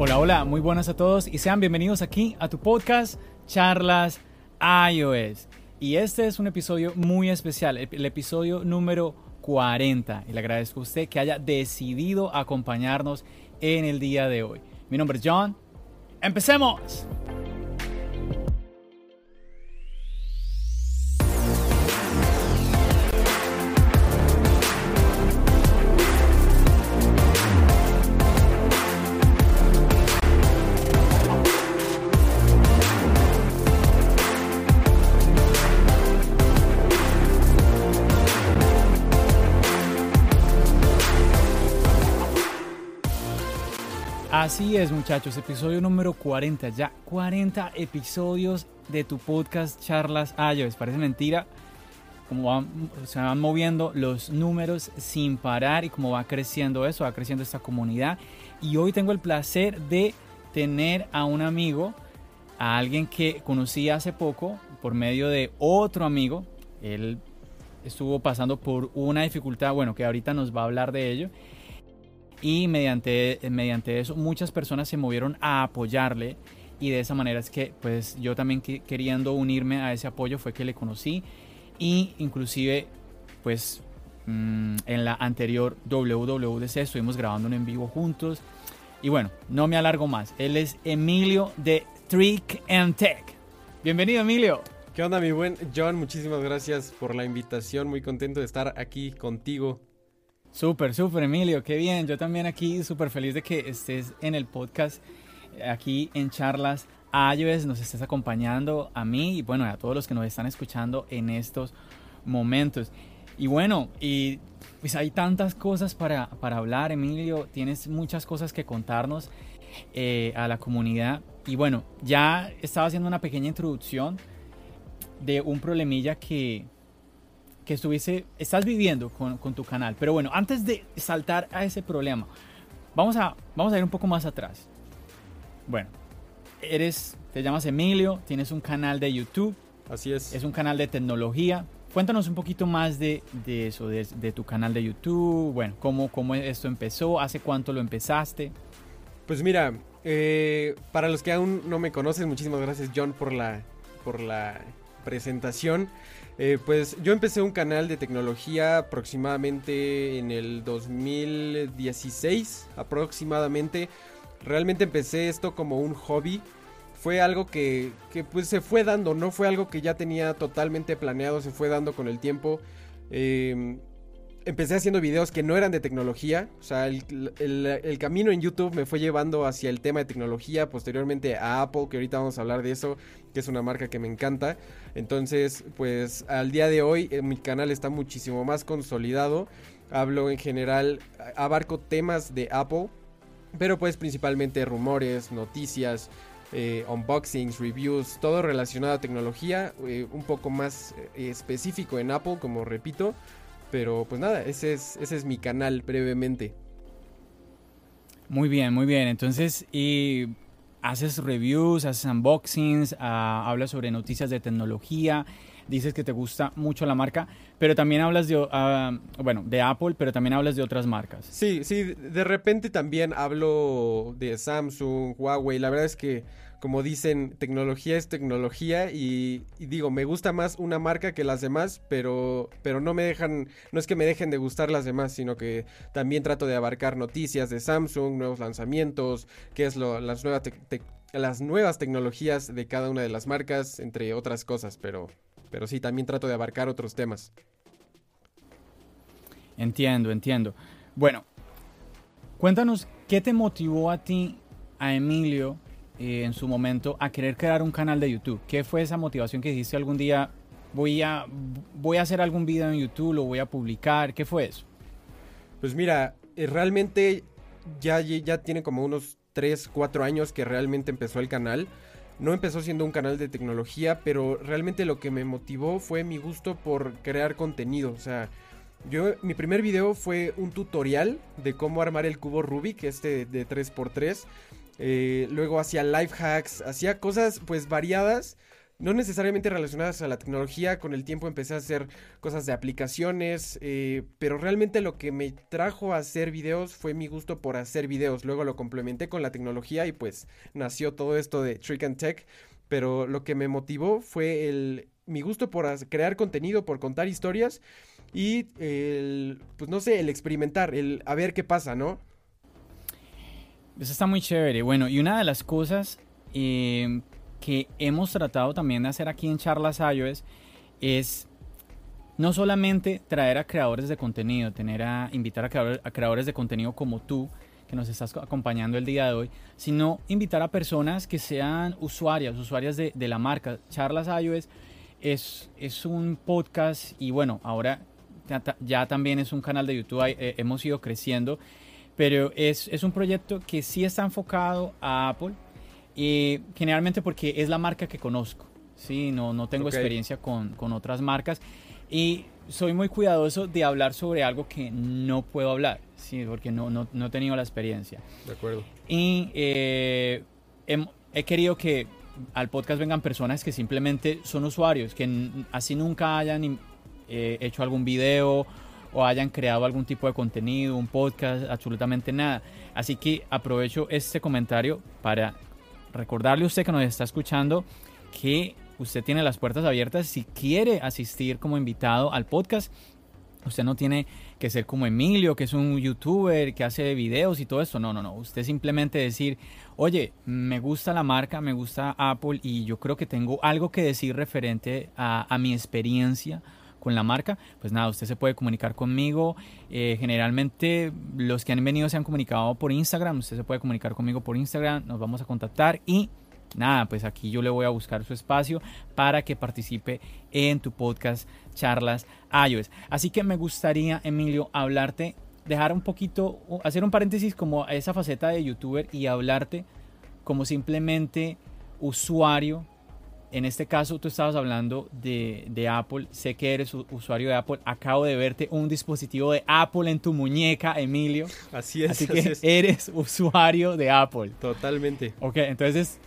Hola, hola, muy buenas a todos y sean bienvenidos aquí a tu podcast Charlas iOS. Y este es un episodio muy especial, el el episodio número 40. Y le agradezco a usted que haya decidido acompañarnos en el día de hoy. Mi nombre es John. ¡Empecemos! Así es, muchachos, episodio número 40, ya 40 episodios de tu podcast Charlas iOS. Parece mentira cómo van- se van moviendo los números sin parar y cómo va creciendo eso, va creciendo esta comunidad. Y hoy tengo el placer de tener a un amigo, a alguien que conocí hace poco por medio de otro amigo. Él estuvo pasando por una dificultad, bueno, que ahorita nos va a hablar de ello y mediante, mediante eso muchas personas se movieron a apoyarle y de esa manera es que pues yo también que- queriendo unirme a ese apoyo fue que le conocí y inclusive pues mm, en la anterior WWDC estuvimos grabando en vivo juntos y bueno, no me alargo más, él es Emilio de Trick and Tech. Bienvenido Emilio. ¿Qué onda, mi buen John? Muchísimas gracias por la invitación. Muy contento de estar aquí contigo. Súper, súper, Emilio, qué bien. Yo también aquí súper feliz de que estés en el podcast, aquí en Charlas iOS, nos estés acompañando a mí y bueno, a todos los que nos están escuchando en estos momentos. Y bueno, y pues hay tantas cosas para, para hablar, Emilio, tienes muchas cosas que contarnos eh, a la comunidad. Y bueno, ya estaba haciendo una pequeña introducción de un problemilla que, que estuviese, estás viviendo con, con tu canal. Pero bueno, antes de saltar a ese problema, vamos a, vamos a ir un poco más atrás. Bueno, eres, te llamas Emilio, tienes un canal de YouTube, Así es. es un canal de tecnología. Cuéntanos un poquito más de, de eso, de, de tu canal de YouTube, bueno, cómo, cómo esto empezó, hace cuánto lo empezaste. Pues mira, eh, para los que aún no me conocen, muchísimas gracias, John, por la, por la presentación. Eh, pues yo empecé un canal de tecnología aproximadamente en el 2016, aproximadamente. Realmente empecé esto como un hobby. Fue algo que, que, pues se fue dando, no fue algo que ya tenía totalmente planeado, se fue dando con el tiempo. Eh, empecé haciendo videos que no eran de tecnología. O sea, el, camino en YouTube me fue llevando hacia el tema de tecnología. Posteriormente a Apple, que ahorita vamos a hablar de eso, que es una marca que me encanta. Entonces, pues al día de hoy eh, mi canal está muchísimo más consolidado. Hablo en general, abarco temas de Apple. Pero pues principalmente rumores, noticias, eh, unboxings, reviews, todo relacionado a tecnología. eh, un poco más específico en Apple, como repito. Pero pues nada, ese es, ese es mi canal brevemente. Muy bien, muy bien. Entonces, y haces reviews, haces unboxings, ah, hablas sobre noticias de tecnología, dices que te gusta mucho la marca, pero también hablas de, ah, bueno, de Apple, pero también hablas de otras marcas. Sí, sí, de repente también hablo de Samsung, Huawei. La verdad es que, como dicen, tecnología es tecnología y, digo, me gusta más una marca que las demás, pero, pero no me dejan, no es que me dejen de gustar las demás, sino que también trato de abarcar noticias de Samsung, nuevos lanzamientos, qué es lo, las nuevas las nuevas tecnologías de cada una de las marcas, entre otras cosas, pero, pero sí, también trato de abarcar otros temas. Entiendo, entiendo. Bueno, cuéntanos qué te motivó a ti, a Emilio, eh, en su momento, a querer crear un canal de YouTube. ¿Qué fue esa motivación que dijiste algún día? Voy a, voy a hacer algún video en YouTube, lo voy a publicar. ¿Qué fue eso? Pues mira, eh, realmente ya, ya tiene como unos 3, 4 años que realmente empezó el canal. No empezó siendo un canal de tecnología, pero realmente lo que me motivó fue mi gusto por crear contenido. O sea, yo, mi primer video fue un tutorial de cómo armar el cubo Rubik, este de 3x3. Eh, luego hacía life hacks, hacía cosas pues variadas no necesariamente relacionadas a la tecnología, con el tiempo empecé a hacer cosas de aplicaciones, eh, pero realmente lo que me trajo a hacer videos fue mi gusto por hacer videos, luego lo complementé con la tecnología y pues nació todo esto de Trick and Tech, pero lo que me motivó fue el, mi gusto por crear contenido, por contar historias y el, pues no sé, el experimentar, el a ver qué pasa, ¿no? Eso está muy chévere. Bueno, y una de las cosas eh, que hemos tratado también de hacer aquí en Charlas iOS es no solamente traer a creadores de contenido, tener a invitar a creadores, de contenido como tú, que nos estás acompañando el día de hoy, sino invitar a personas que sean usuarias, usuarias de, la marca. Charlas iOS es, es un podcast y bueno, ahora ya, también es un canal de YouTube, eh, hemos ido creciendo, pero es, es un proyecto que sí está enfocado a Apple, y generalmente porque es la marca que conozco, ¿sí? No, no tengo experiencia con, con, otras marcas y soy muy cuidadoso de hablar sobre algo que no puedo hablar, ¿sí? Porque no, no, no he tenido la experiencia. De acuerdo. Y eh, he, querido que al podcast vengan personas que simplemente son usuarios, que así nunca hayan eh, hecho algún video o hayan creado algún tipo de contenido, un podcast, absolutamente nada. Así que aprovecho este comentario para recordarle a usted que nos está escuchando que usted tiene las puertas abiertas si quiere asistir como invitado al podcast. Usted no tiene que ser como Emilio, que es un youtuber que hace videos y todo esto. No, no, no. Usted simplemente decir, oye, me gusta la marca, me gusta Apple y yo creo que tengo algo que decir referente a, mi experiencia con la marca, pues nada, usted se puede comunicar conmigo. Eh, generalmente los que han venido se han comunicado por Instagram, usted se puede comunicar conmigo por Instagram, nos vamos a contactar y nada, pues aquí yo le voy a buscar su espacio para que participe en tu podcast Charlas iOS. Así que me gustaría, Emilio, hablarte, dejar un poquito, hacer un paréntesis como esa faceta de youtuber y hablarte como simplemente usuario en este caso tú estabas hablando de, Apple, sé que eres usuario de Apple, acabo de verte un dispositivo de Apple en tu muñeca, Emilio. Así es. Así que eres usuario de Apple. Totalmente. Ok, entonces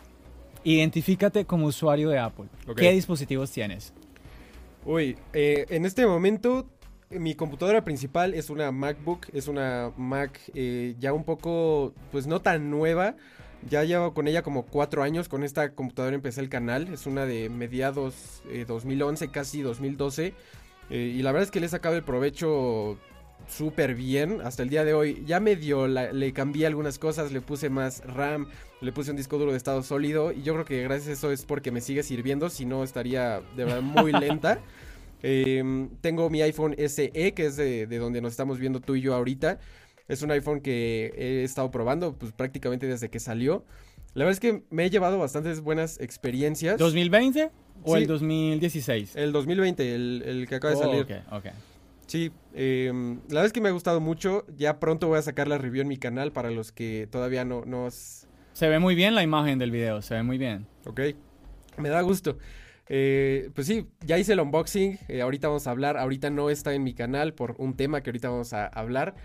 identifícate como usuario de Apple. ¿Qué dispositivos tienes? Uy, eh, en este momento mi computadora principal es una MacBook, es una Mac eh, ya un poco, pues no tan nueva, ya llevo con ella como cuatro años. Con esta computadora empecé el canal. Es una de mediados 2011, eh, casi 2012. Eh, y la verdad es que le he sacado el provecho súper bien hasta el día de hoy. Ya medio le cambié algunas cosas, le puse más RAM, le puse un disco duro de estado sólido. Y yo creo que gracias a eso es porque me sigue sirviendo. Si no, estaría de verdad muy lenta. Em, tengo mi iPhone SE, que es de, de donde nos estamos viendo tú y yo ahorita. Es un iPhone que he estado probando pues prácticamente desde que salió. La verdad es que me he llevado bastantes buenas experiencias. ¿2020 o el 2016? El 2020, el, que acaba de salir. Ok, ok. Sí, em, la verdad es que me ha gustado mucho. Ya pronto voy a sacar la review en mi canal para los que todavía no nos... Se ve muy bien la imagen del video, se ve muy bien. Ok, me da gusto. Eh, pues sí, ya hice el unboxing, eh, ahorita vamos a hablar, ahorita no está en mi canal por un tema que ahorita vamos a hablar,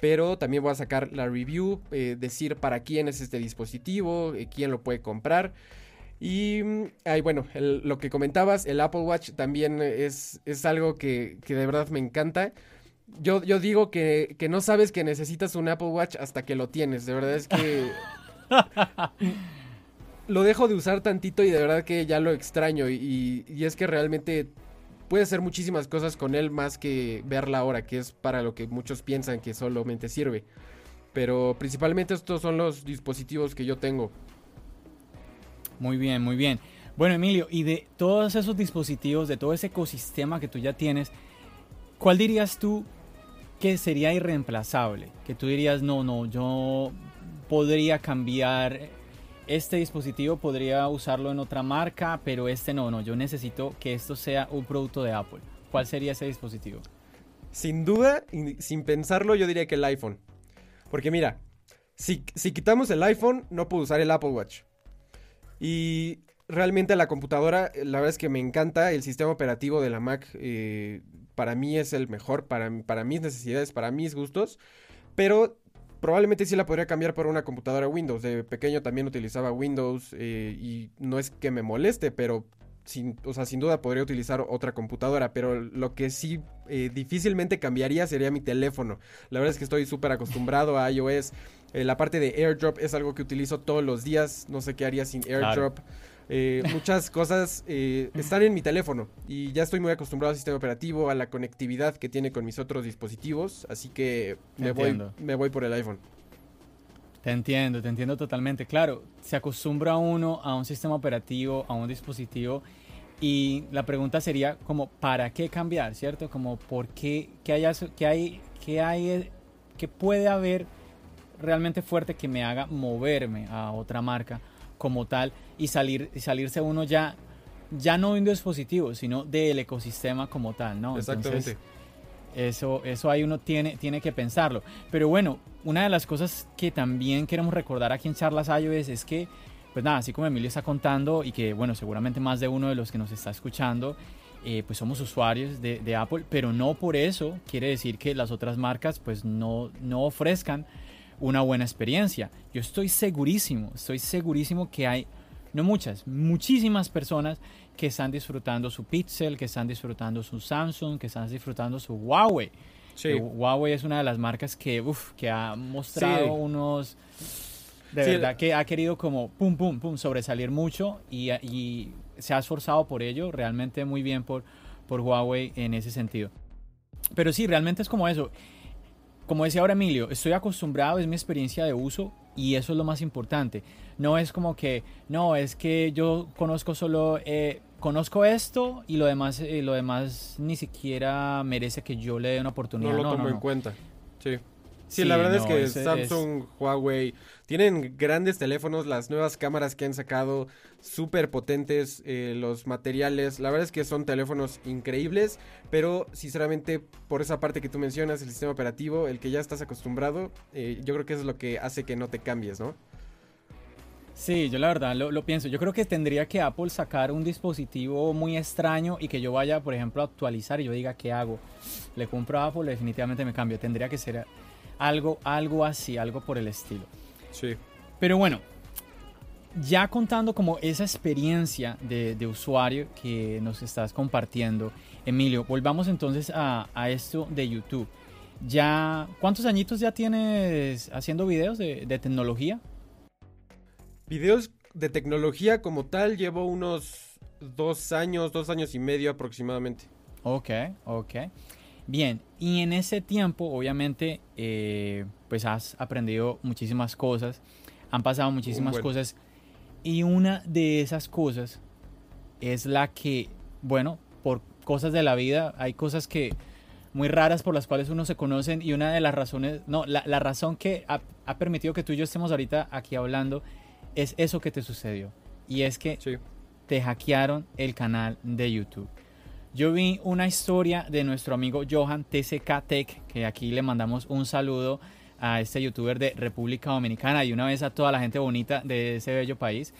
pero también voy a sacar la review, eh, decir para quién es este dispositivo, eh, quién lo puede comprar. Y mm, bueno, lo que comentabas, el Apple Watch también es, es algo que, de verdad me encanta. Yo, yo digo que, no sabes que necesitas un Apple Watch hasta que lo tienes. De verdad es que... lo dejo de usar tantito y de verdad que ya lo extraño. Y, y es que realmente puede hacer muchísimas cosas con él más que ver la hora, que es para lo que muchos piensan que solamente sirve. Pero principalmente estos son los dispositivos que yo tengo. Muy bien, muy bien. Bueno, Emilio, y de todos esos dispositivos, de todo ese ecosistema que tú ya tienes, ¿cuál dirías tú que sería irreemplazable? Que tú dirías, no, no, yo podría cambiar este dispositivo podría usarlo en otra marca, pero este no, no, yo necesito que esto sea un producto de Apple. ¿Cuál sería ese dispositivo? sin duda, sin pensarlo, yo diría que el iPhone. Porque mira, si, quitamos el iPhone, no puedo usar el Apple Watch. Y realmente la computadora, la verdad es que me encanta. El sistema operativo de la Mac eh, para mí es el mejor, para mis necesidades, para mis gustos. Pero probablemente sí la podría cambiar por una computadora Windows. De pequeño también utilizaba Windows eh, y no es que me moleste, pero sin, o sea, sin duda podría utilizar otra computadora, pero lo que sí eh, difícilmente cambiaría sería mi teléfono. La verdad es que estoy súper acostumbrado a iOS. Eh, la parte de AirDrop es algo que utilizo todos los días. No sé qué haría sin AirDrop. Eh, muchas cosas están en mi teléfono y ya estoy muy acostumbrado al sistema operativo, a la conectividad que tiene con mis otros dispositivos, así que me voy, me voy por el iPhone. Te entiendo, te entiendo totalmente. Claro, se acostumbra uno a un sistema operativo, a un dispositivo y la pregunta sería como, ¿para qué cambiar? ¿Cierto? Como, ¿por qué? ¿Qué hay, qué hay, qué hay, qué puede haber realmente fuerte que me haga moverme a otra marca como tal y salir y salirse uno ya ya no de un dispositivo, sino del ecosistema como tal, ¿no? Exactamente. eso, eso ahí uno tiene, tiene que pensarlo. Pero bueno, una de las cosas que también queremos recordar aquí en Charlas iOS es que pues nada, así como Emilio está contando y que, bueno, seguramente más de uno de los que nos está escuchando, eh, pues somos usuarios de, Apple, pero no por eso quiere decir que las otras marcas pues no, no ofrezcan una buena experiencia. Yo estoy segurísimo, estoy segurísimo que hay, no muchas, muchísimas personas que están disfrutando su Pixel, que están disfrutando su Samsung, que están disfrutando su Huawei. Sí. Huawei es una de las marcas que, uf, que ha mostrado unos de verdad que ha querido como pum, pum, pum, sobresalir mucho y, y, se ha esforzado por ello, realmente muy bien por, por Huawei en ese sentido. Pero sí, realmente es como eso. Como decía ahora Emilio, estoy acostumbrado, es mi experiencia de uso y eso es lo más importante. No es como que, no, es que yo conozco solo, eh, conozco esto y lo demás, eh, lo demás ni siquiera merece que yo le dé una oportunidad. No lo tomo en cuenta. Sí. Sí, la verdad es que Samsung, Huawei tienen grandes teléfonos, las nuevas cámaras que han sacado, súper potentes, eh, los materiales, la verdad es que son teléfonos increíbles, pero sinceramente por esa parte que tú mencionas, el sistema operativo, el que ya estás acostumbrado, eh, yo creo que eso es lo que hace que no te cambies, ¿no? Sí, yo la verdad lo, lo, pienso. Yo creo que tendría que Apple sacar un dispositivo muy extraño y que yo vaya, por ejemplo, a actualizar y yo diga, ¿qué hago? Le compro a Apple, definitivamente me cambio. Tendría que ser algo, algo así, algo por el estilo. Sí. Pero bueno, ya contando como esa experiencia de, usuario que nos estás compartiendo, Emilio, volvamos entonces a, esto de YouTube. Ya, ¿cuántos añitos ya tienes haciendo videos de, de, tecnología? Videos de tecnología como tal llevo unos dos años, dos años y medio aproximadamente. Ok, ok. Bien, y en ese tiempo, obviamente, eh, pues has aprendido muchísimas cosas, han pasado muchísimas cosas, y una de esas cosas es la que, bueno, por cosas de la vida, hay cosas que muy raras por las cuales uno se conocen, y una de las razones, no, la, razón que ha, permitido que tú y yo estemos ahorita aquí hablando es eso que te sucedió, y es que te hackearon el canal de YouTube. Yo vi una historia de nuestro amigo Johan TCK Tech, que aquí le mandamos un saludo a este youtuber de República Dominicana y una vez a toda la gente bonita de ese bello país.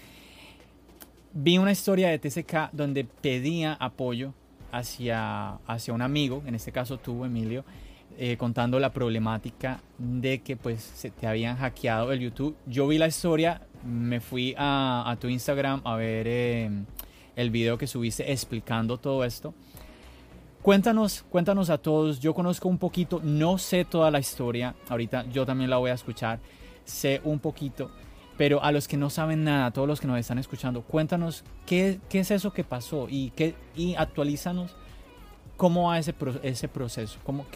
Vi una historia de TCK donde pedía apoyo hacia, hacia un amigo, en este caso tú, Emilio, eh, contando la problemática de que pues se te habían hackeado el YouTube. Yo vi la historia, me fui a, tu Instagram a ver... Eh, el video que subiste explicando todo esto. Cuéntanos, cuéntanos a todos. Yo conozco un poquito, no sé toda la historia. Ahorita yo también la voy a escuchar. Sé un poquito. Pero a los que no saben nada, a todos los que nos están escuchando, cuéntanos qué, qué es eso que pasó y, qué, y actualízanos cómo va ese, ese proceso, cómo,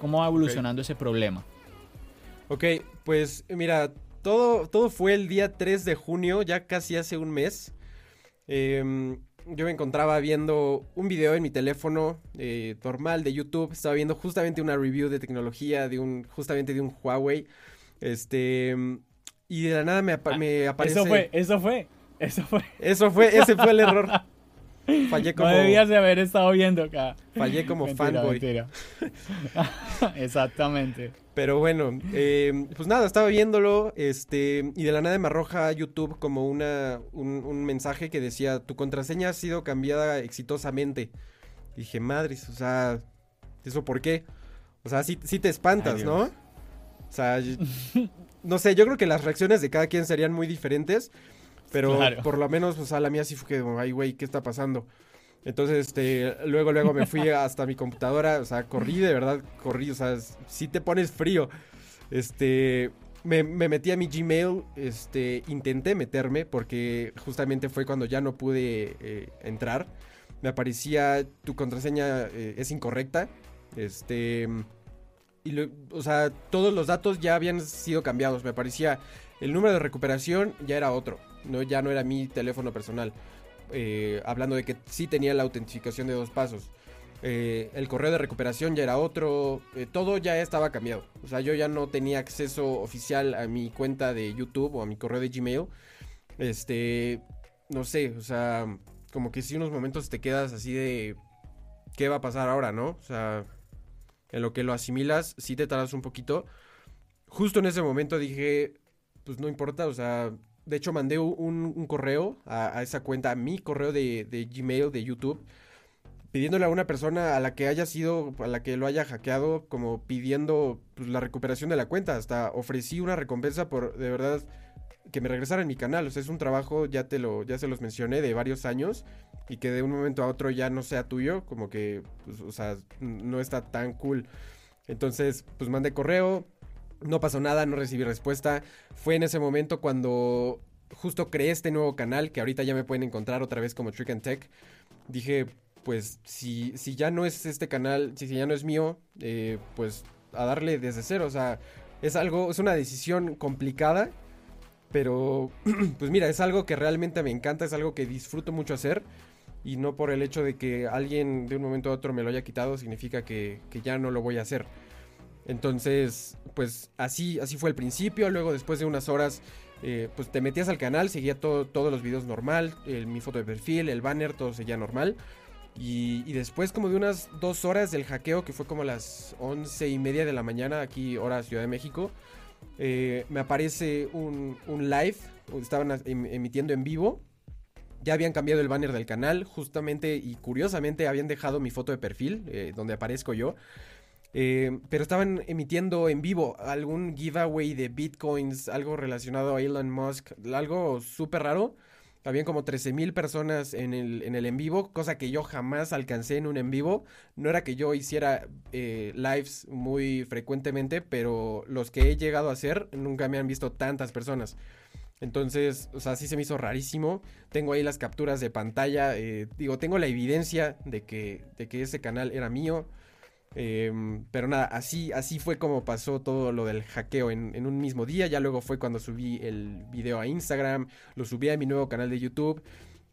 cómo va evolucionando ese problema. Ok, pues mira, todo, todo fue el día 3 de junio, ya casi hace un mes. Em, yo me encontraba viendo un video en mi teléfono eh, normal de YouTube. Estaba viendo justamente una review de tecnología de un, justamente de un Huawei. Este, y de la nada me, ah, me aparece. Eso fue, eso fue, eso fue. Eso fue, ese fue el error. Fallé como, No debías de haber estado viendo acá. fallé como Mentira, fanboy. mentira. Exactamente. Pero bueno, eh, pues nada, estaba viéndolo, este, y de la nada me arroja YouTube como una, un, un mensaje que decía, tu contraseña ha sido cambiada exitosamente. dije, madres, o sea, ¿eso por qué? O sea, sí, sí te espantas, Ay, ¿no? O sea, no sé, yo creo que las reacciones de cada quien serían muy diferentes, pero Claro. por lo menos, o sea, la mía sí fue que, ay, güey, ¿qué está pasando? Entonces, este, luego, luego me fui hasta mi computadora, o sea, corrí, de verdad, corrí, o sea, si te pones frío. Este, me, me metí a mi Gmail, este, intenté meterme porque justamente fue cuando ya no pude eh, entrar. Me aparecía, tu contraseña eh, es incorrecta, este, y, lo- o sea, todos los datos ya habían sido cambiados. Me aparecía el número de recuperación ya era otro, no, ya no era mi teléfono personal. Eh, hablando de que sí tenía la autentificación de dos pasos. Eh, el correo de recuperación ya era otro, eh, todo ya estaba cambiado. O sea, yo ya no tenía acceso oficial a mi cuenta de YouTube o a mi correo de Gmail. Este, no sé, o sea, como que si unos momentos te quedas así de, ¿qué va a pasar ahora, no? O sea, en lo que lo asimilas, sí te tardas un poquito. Justo en ese momento dije, pues no importa, o sea, de hecho mandé un, correo a, esa cuenta, a mi correo de, Gmail, de YouTube, pidiéndole a una persona a la que haya sido, a la que lo haya hackeado, como pidiendo pues, la recuperación de la cuenta. Hasta ofrecí una recompensa por, de verdad, que me regresara en mi canal. O sea, es un trabajo, ya te lo, ya se los mencioné, de varios años. Y que de un momento a otro ya no sea tuyo, como que, pues, o sea, no está tan cool. Entonces, pues mandé correo, no pasó nada, no recibí respuesta. Fue en ese momento cuando justo creé este nuevo canal, que ahorita ya me pueden encontrar otra vez como Trick and Tech. Dije, pues si, si ya no es este canal, si, si ya no es mío, eh, pues a darle desde cero. O sea, es algo, es una decisión complicada, pero pues mira, es algo que realmente me encanta, es algo que disfruto mucho hacer. Y no por el hecho de que alguien de un momento a otro me lo haya quitado, significa que, que ya no lo voy a hacer. Entonces, pues así, así fue el principio. Luego, después de unas horas, eh, pues te metías al canal, seguía todo, todos los videos normal, mi foto de perfil, el banner, todo seguía normal. Y, después como de unas dos horas del hackeo, que fue como las once y media de la mañana, aquí hora Ciudad de México, eh, me aparece un, un live, estaban em- emitiendo en vivo. Ya habían cambiado el banner del canal, justamente y curiosamente habían dejado mi foto de perfil, eh, donde aparezco yo. Eh, pero estaban emitiendo en vivo algún giveaway de bitcoins, algo relacionado a Elon Musk, algo súper raro. Habían como 13 mil personas en el, en el en vivo, cosa que yo jamás alcancé en un en vivo. No era que yo hiciera eh, lives muy frecuentemente, pero los que he llegado a hacer nunca me han visto tantas personas. Entonces, o sea, sí se me hizo rarísimo. Tengo ahí las capturas de pantalla. eh, digo, tengo la evidencia de que, de que ese canal era mío. Em, pero nada, así, así fue como pasó todo lo del hackeo en, en un mismo día. Ya luego fue cuando subí el video a Instagram, lo subí a mi nuevo canal de YouTube.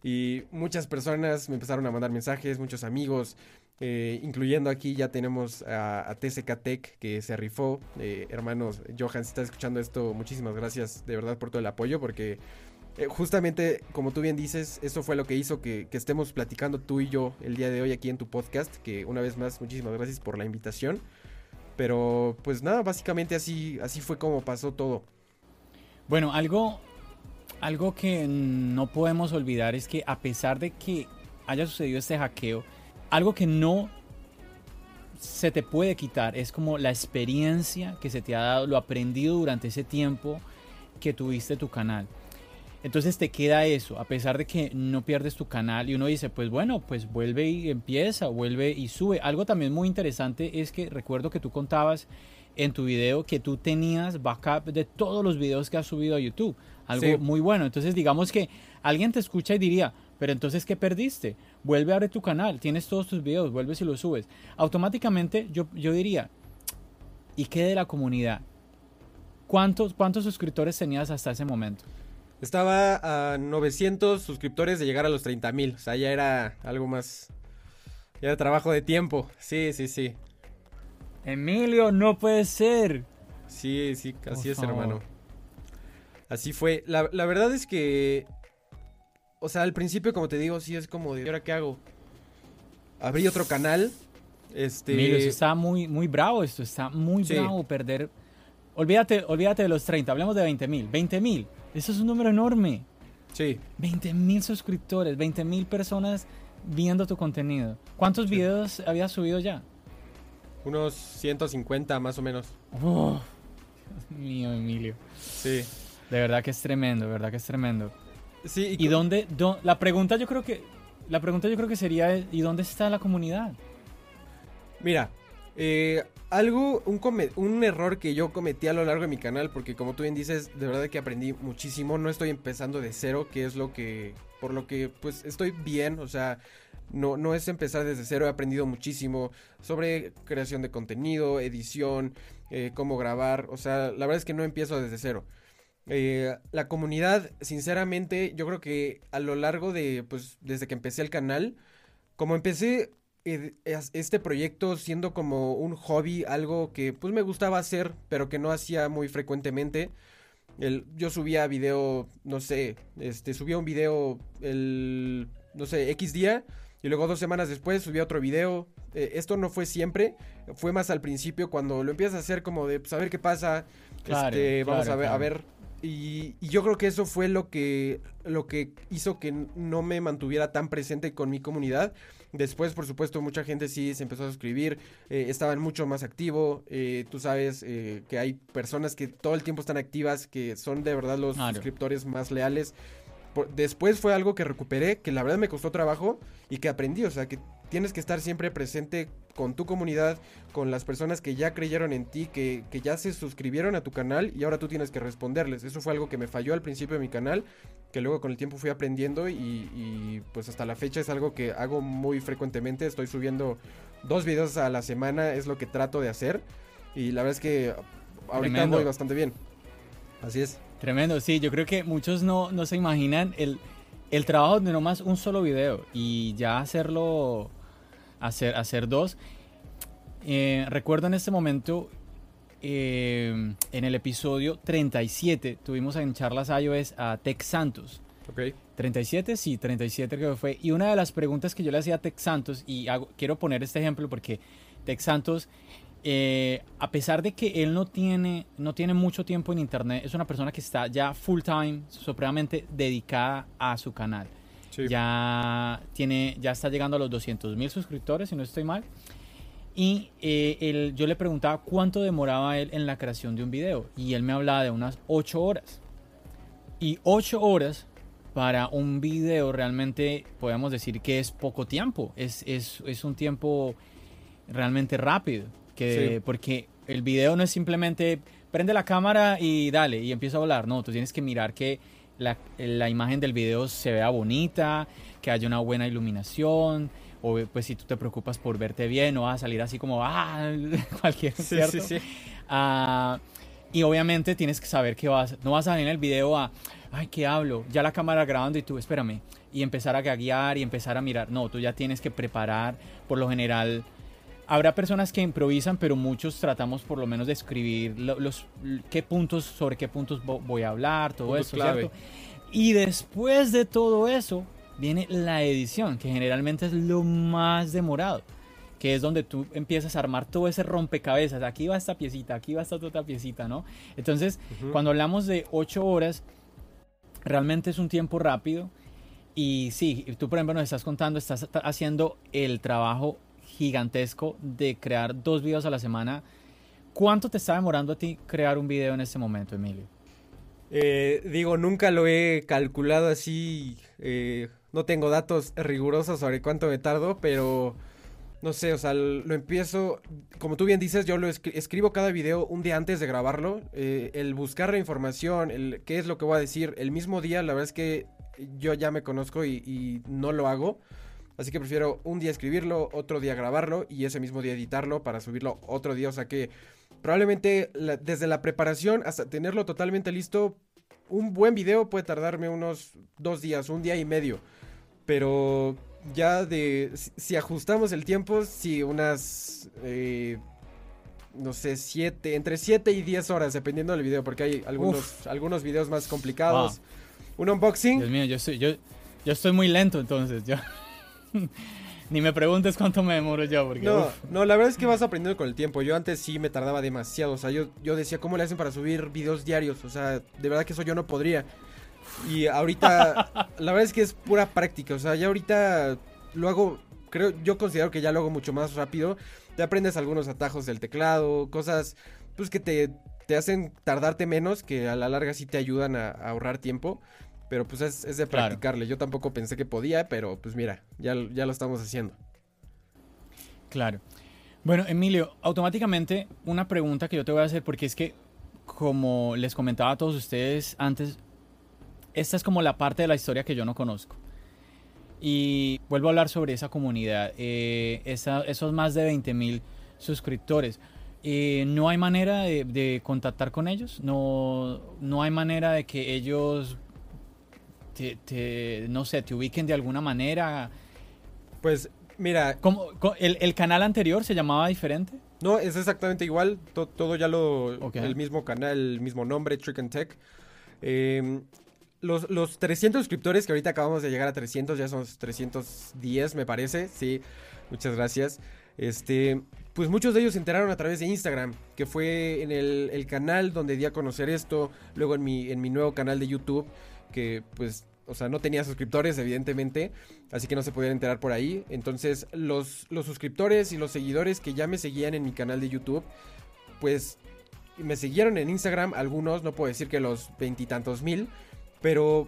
Y muchas personas me empezaron a mandar mensajes, muchos amigos, eh, incluyendo aquí ya tenemos a, a TCK Tech que se rifó. Eh, hermanos, Johan, si estás escuchando esto, muchísimas gracias de verdad por todo el apoyo porque eh, justamente, como tú bien dices, eso fue lo que hizo que, estemos platicando tú y yo el día de hoy aquí en tu podcast. Que una vez más, muchísimas gracias por la invitación. Pero pues nada, básicamente así, así fue como pasó todo. Bueno, algo, algo que no podemos olvidar es que a pesar de que haya sucedido este hackeo, algo que no se te puede quitar es como la experiencia que se te ha dado, lo aprendido durante ese tiempo que tuviste tu canal. Entonces te queda eso, a pesar de que no pierdes tu canal y uno dice, pues bueno, pues vuelve y empieza, vuelve y sube. Algo también muy interesante es que recuerdo que tú contabas en tu video que tú tenías backup de todos los videos que has subido a YouTube. Algo Sí. muy bueno. Entonces digamos que alguien te escucha y diría, pero entonces ¿qué perdiste? Vuelve a abrir tu canal, tienes todos tus videos, vuelves y los subes. Automáticamente yo, yo diría, ¿y qué de la comunidad? ¿Cuántos, ¿Cuántos suscriptores tenías hasta ese momento? Estaba a 900 suscriptores de llegar a los 30 mil. O sea, ya era algo más. Ya era trabajo de tiempo. Sí, sí, sí. Emilio, no puede ser. Sí, sí, así Por es, favor. hermano. Así fue. La, la verdad es que. o sea, al principio, como te digo, sí es como de, ¿y ahora qué hago? Abrí otro canal. Este. Emilio, eso está muy, muy bravo esto, está muy Sí. bravo perder. Olvídate, olvídate de los 30, hablemos de 20 mil. 20 mil, eso es un número enorme. Sí. 20 mil suscriptores, 20 mil personas viendo tu contenido. ¿Cuántos videos habías subido ya? Unos 150 más o menos. Oh, Dios mío, Emilio. Sí. De verdad que es tremendo, de verdad que es tremendo. Sí, ¿Y dónde, dó- la pregunta yo creo que, la pregunta yo creo que sería, ¿y dónde está la comunidad? Mira, eh, algo, un, un error que yo cometí a lo largo de mi canal, porque como tú bien dices, de verdad que aprendí muchísimo, no estoy empezando de cero, que es lo que, por lo que pues estoy bien, o sea, no, no es empezar desde cero, he aprendido muchísimo sobre creación de contenido, edición, eh, cómo grabar, o sea, la verdad es que no empiezo desde cero. Eh, la comunidad, sinceramente, yo creo que a lo largo de, pues, desde que empecé el canal, como empecé este proyecto siendo como un hobby, algo que pues me gustaba hacer, pero que no hacía muy frecuentemente. El, yo subía video, no sé, este, subía un video el, no sé, X día, y luego dos semanas después subía otro video. Eh, esto no fue siempre, fue más al principio cuando lo empiezas a hacer como de, pues a ver qué pasa, Claro, este, vamos claro, a ver, a ver. Y, y yo creo que eso fue lo que, lo que hizo que no me mantuviera tan presente con mi comunidad. Después, por supuesto, mucha gente sí se empezó a suscribir, eh, estaban mucho más activo. eh, tú sabes eh, que hay personas que todo el tiempo están activas, que son de verdad los Claro. suscriptores más leales. Por- después fue algo que recuperé, que la verdad me costó trabajo y que aprendí. O sea, que tienes que estar siempre presente con tu comunidad, con las personas que ya creyeron en ti, que, que ya se suscribieron a tu canal y ahora tú tienes que responderles. Eso fue algo que me falló al principio de mi canal, que luego con el tiempo fui aprendiendo y, y, pues hasta la fecha es algo que hago muy frecuentemente. Estoy subiendo dos videos a la semana, es lo que trato de hacer y la verdad es que ahorita Tremendo. voy bastante bien. Así es. Tremendo, sí, yo creo que muchos no, no se imaginan el, el trabajo de nomás un solo video y ya hacerlo, hacer, hacer dos. Eh, recuerdo en este momento, eh, en el episodio 37, tuvimos en charlas iOS a Tex Santos. Ok. 37, sí, 37 creo que fue. Y una de las preguntas que yo le hacía a Tex Santos, y hago- quiero poner este ejemplo porque Tex Santos, eh, a pesar de que él no tiene, no tiene mucho tiempo en Internet, es una persona que está ya full time, supremamente dedicada a su canal. Sí. Ya, tiene, ya está llegando a los 200 mil suscriptores, si no estoy mal. Y eh, él- yo le preguntaba cuánto demoraba él en la creación de un video. Y él me hablaba de unas 8 horas. Y 8 horas para un video realmente podemos decir que es poco tiempo. Es, es, es un tiempo realmente rápido. Que, Sí. Porque el video no es simplemente prende la cámara y dale y empieza a volar. No, tú tienes que mirar que la, la imagen del video se vea bonita, que haya una buena iluminación. O pues si tú te preocupas por verte bien, no vas a salir así como, ah, cualquier, Sí, ¿cierto? sí, sí. Ah, y obviamente tienes que saber que vas, no vas a salir en el video a, ay, ¿qué hablo? Ya la cámara grabando y tú, espérame, y empezar a gaguear y empezar a mirar. No, tú ya tienes que preparar, por lo general. Habrá personas que improvisan, pero muchos tratamos por lo menos de escribir lo- los, qué puntos, sobre qué puntos vo- voy a hablar, todo Puntos eso, clave. ¿cierto? Y después de todo eso, viene la edición, que generalmente es lo más demorado que es donde tú empiezas a armar todo ese rompecabezas. Aquí va esta piecita, aquí va esta otra piecita, ¿no? Entonces, cuando hablamos de 8 horas, realmente es un tiempo rápido. Y sí, tú por ejemplo nos estás contando, estás haciendo el trabajo gigantesco de crear dos videos a la semana. ¿Cuánto te está demorando a ti crear un video en este momento, Emilio? Eh, digo, nunca lo he calculado así. eh, no tengo datos rigurosos sobre cuánto me tardo, pero no sé, o sea, lo empiezo. Como tú bien dices, yo lo escri- escribo cada video un día antes de grabarlo. eh, el buscar la información, el qué es lo que voy a decir el mismo día, la verdad es que yo ya me conozco y no lo hago. Así que prefiero un día escribirlo, otro día grabarlo y ese mismo día editarlo para subirlo otro día. O sea que probablemente la- desde la preparación hasta tenerlo totalmente listo, un buen video puede tardarme unos dos días, un día y medio. Pero ya de, si, ajustamos el tiempo, sí, unas, eh, no sé, siete, entre 7 y 10 horas, dependiendo del video, porque hay algunos, algunos videos más complicados. Un unboxing. Dios mío, yo yo, yo Yo estoy muy lento entonces, yo. Ni me preguntes cuánto me demoro yo, porque... No, uf. no, la verdad es que vas aprendiendo con el tiempo. Yo antes sí me tardaba demasiado. O sea, yo, yo decía, ¿cómo le hacen para subir videos diarios? O sea, de verdad que eso yo no podría. Y ahorita, la verdad es que es pura práctica. O sea, ya ahorita lo hago, creo, yo considero que ya lo hago mucho más rápido. Te aprendes algunos atajos del teclado, cosas, pues que te, te hacen tardarte menos, que a la larga sí te ayudan a, a ahorrar tiempo. Pero pues es, es de Claro. practicarle. Yo tampoco pensé que podía, pero pues mira, ya, ya lo estamos haciendo. Claro. Bueno, Emilio, automáticamente una pregunta que yo te voy a hacer, porque es que, como les comentaba a todos ustedes antes, esta es como la parte de la historia que yo no conozco. Y vuelvo a hablar sobre esa comunidad, eh, esa- esos más de 20 mil suscriptores. Eh, ¿No hay manera de, de contactar con ellos? ¿No, ¿No hay manera de que ellos, te, te- no sé, te ubiquen de alguna manera? Pues mira, ¿Cómo- el, el canal anterior se llamaba diferente? No, es exactamente igual. to- todo ya lo. Ok. El mismo canal, el mismo nombre, Trick and Tech. Eh, los, los 300 suscriptores que ahorita acabamos de llegar a 300, ya son 310, me parece. Sí, muchas gracias. Este. Pues muchos de ellos se enteraron a través de Instagram, que fue en el, el canal donde di a conocer esto, luego en mi, en mi nuevo canal de YouTube, que pues, o sea, no tenía suscriptores, evidentemente, así que no se podían enterar por ahí. Entonces, los, los suscriptores y los seguidores que ya me seguían en mi canal de YouTube, pues me siguieron en Instagram, algunos, no puedo decir que los veintitantos mil, pero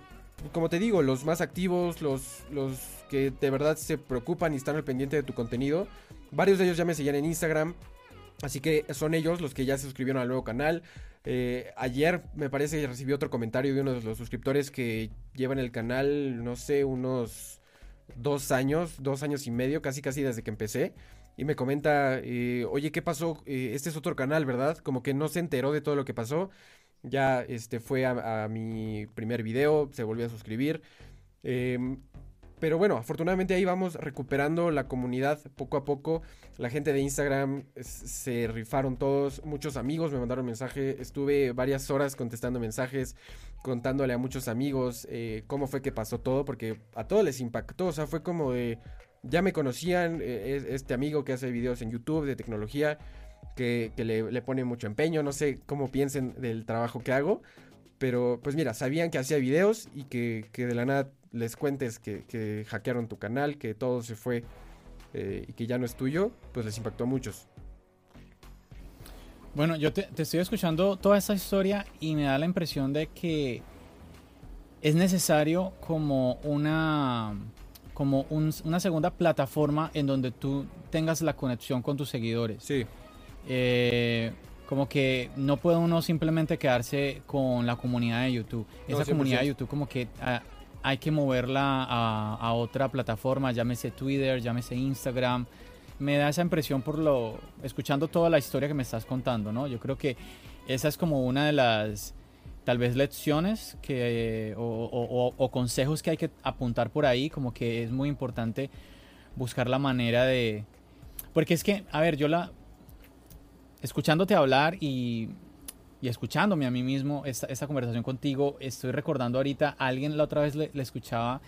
como te digo, los más activos, los, los que de verdad se preocupan y están al pendiente de tu contenido, varios de ellos ya me seguían en Instagram, así que son ellos los que ya se suscribieron al nuevo canal. Eh, ayer me parece que recibí otro comentario de uno de los suscriptores que llevan el canal, no sé, unos dos años, dos años y medio, casi casi desde que empecé. Y me comenta, eh, oye, ¿qué pasó? Eh, este es otro canal, ¿verdad? Como que no se enteró de todo lo que pasó. Ya este fue a, a mi primer video, se volvió a suscribir. Pero bueno, afortunadamente ahí vamos recuperando la comunidad poco a poco. La gente de Instagram se rifaron todos. Muchos amigos me mandaron mensaje. Estuve varias horas contestando mensajes, contándole a muchos amigos eh, cómo fue que pasó todo, porque a todos les impactó. O sea, fue como de. Ya me conocían, eh, es- este amigo que hace videos en YouTube de tecnología, que, que le, le pone mucho empeño. No sé cómo piensen del trabajo que hago. Pero pues mira, sabían que hacía videos y que, que de la nada les cuentes que, que hackearon tu canal, que todo se fue eh, y que ya no es tuyo, pues les impactó a muchos. Bueno, yo te, te estoy escuchando toda esta historia y me da la impresión de que es necesario como una como un- una segunda plataforma en donde tú tengas la conexión con tus seguidores. Sí, Eh, como que no puede uno simplemente quedarse con la comunidad de YouTube. No, Esa comunidad de 100%. YouTube como que ah, hay que moverla a, a otra plataforma, llámese Twitter, llámese Instagram. Me da esa impresión por lo escuchando toda la historia que me estás contando, ¿no? Yo creo que esa es como una de las tal vez lecciones que o, o- o- o consejos que hay que apuntar por ahí, como que es muy importante buscar la manera de porque es que, a ver, yo la escuchándote hablar y, y escuchándome a mí mismo esta, esta conversación contigo, estoy recordando ahorita alguien la otra vez le, escuchaba.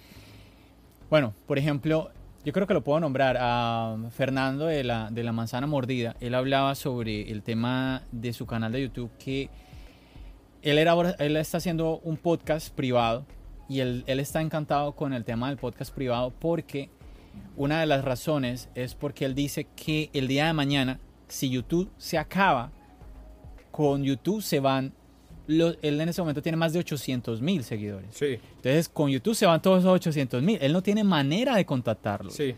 Bueno, por ejemplo, yo creo que lo puedo nombrar a Fernando de la, de la Manzana Mordida. Él hablaba sobre el tema de su canal de YouTube que él, era, él está haciendo un podcast privado y él, él está encantado con el tema del podcast privado porque una de las razones es porque él dice que el día de mañana, si YouTube se acaba, con YouTube se van, los- él en ese momento tiene más de 800 mil seguidores. sí, Entonces con YouTube se van todos esos 800 mil. Él no tiene manera de contactarlos. sí.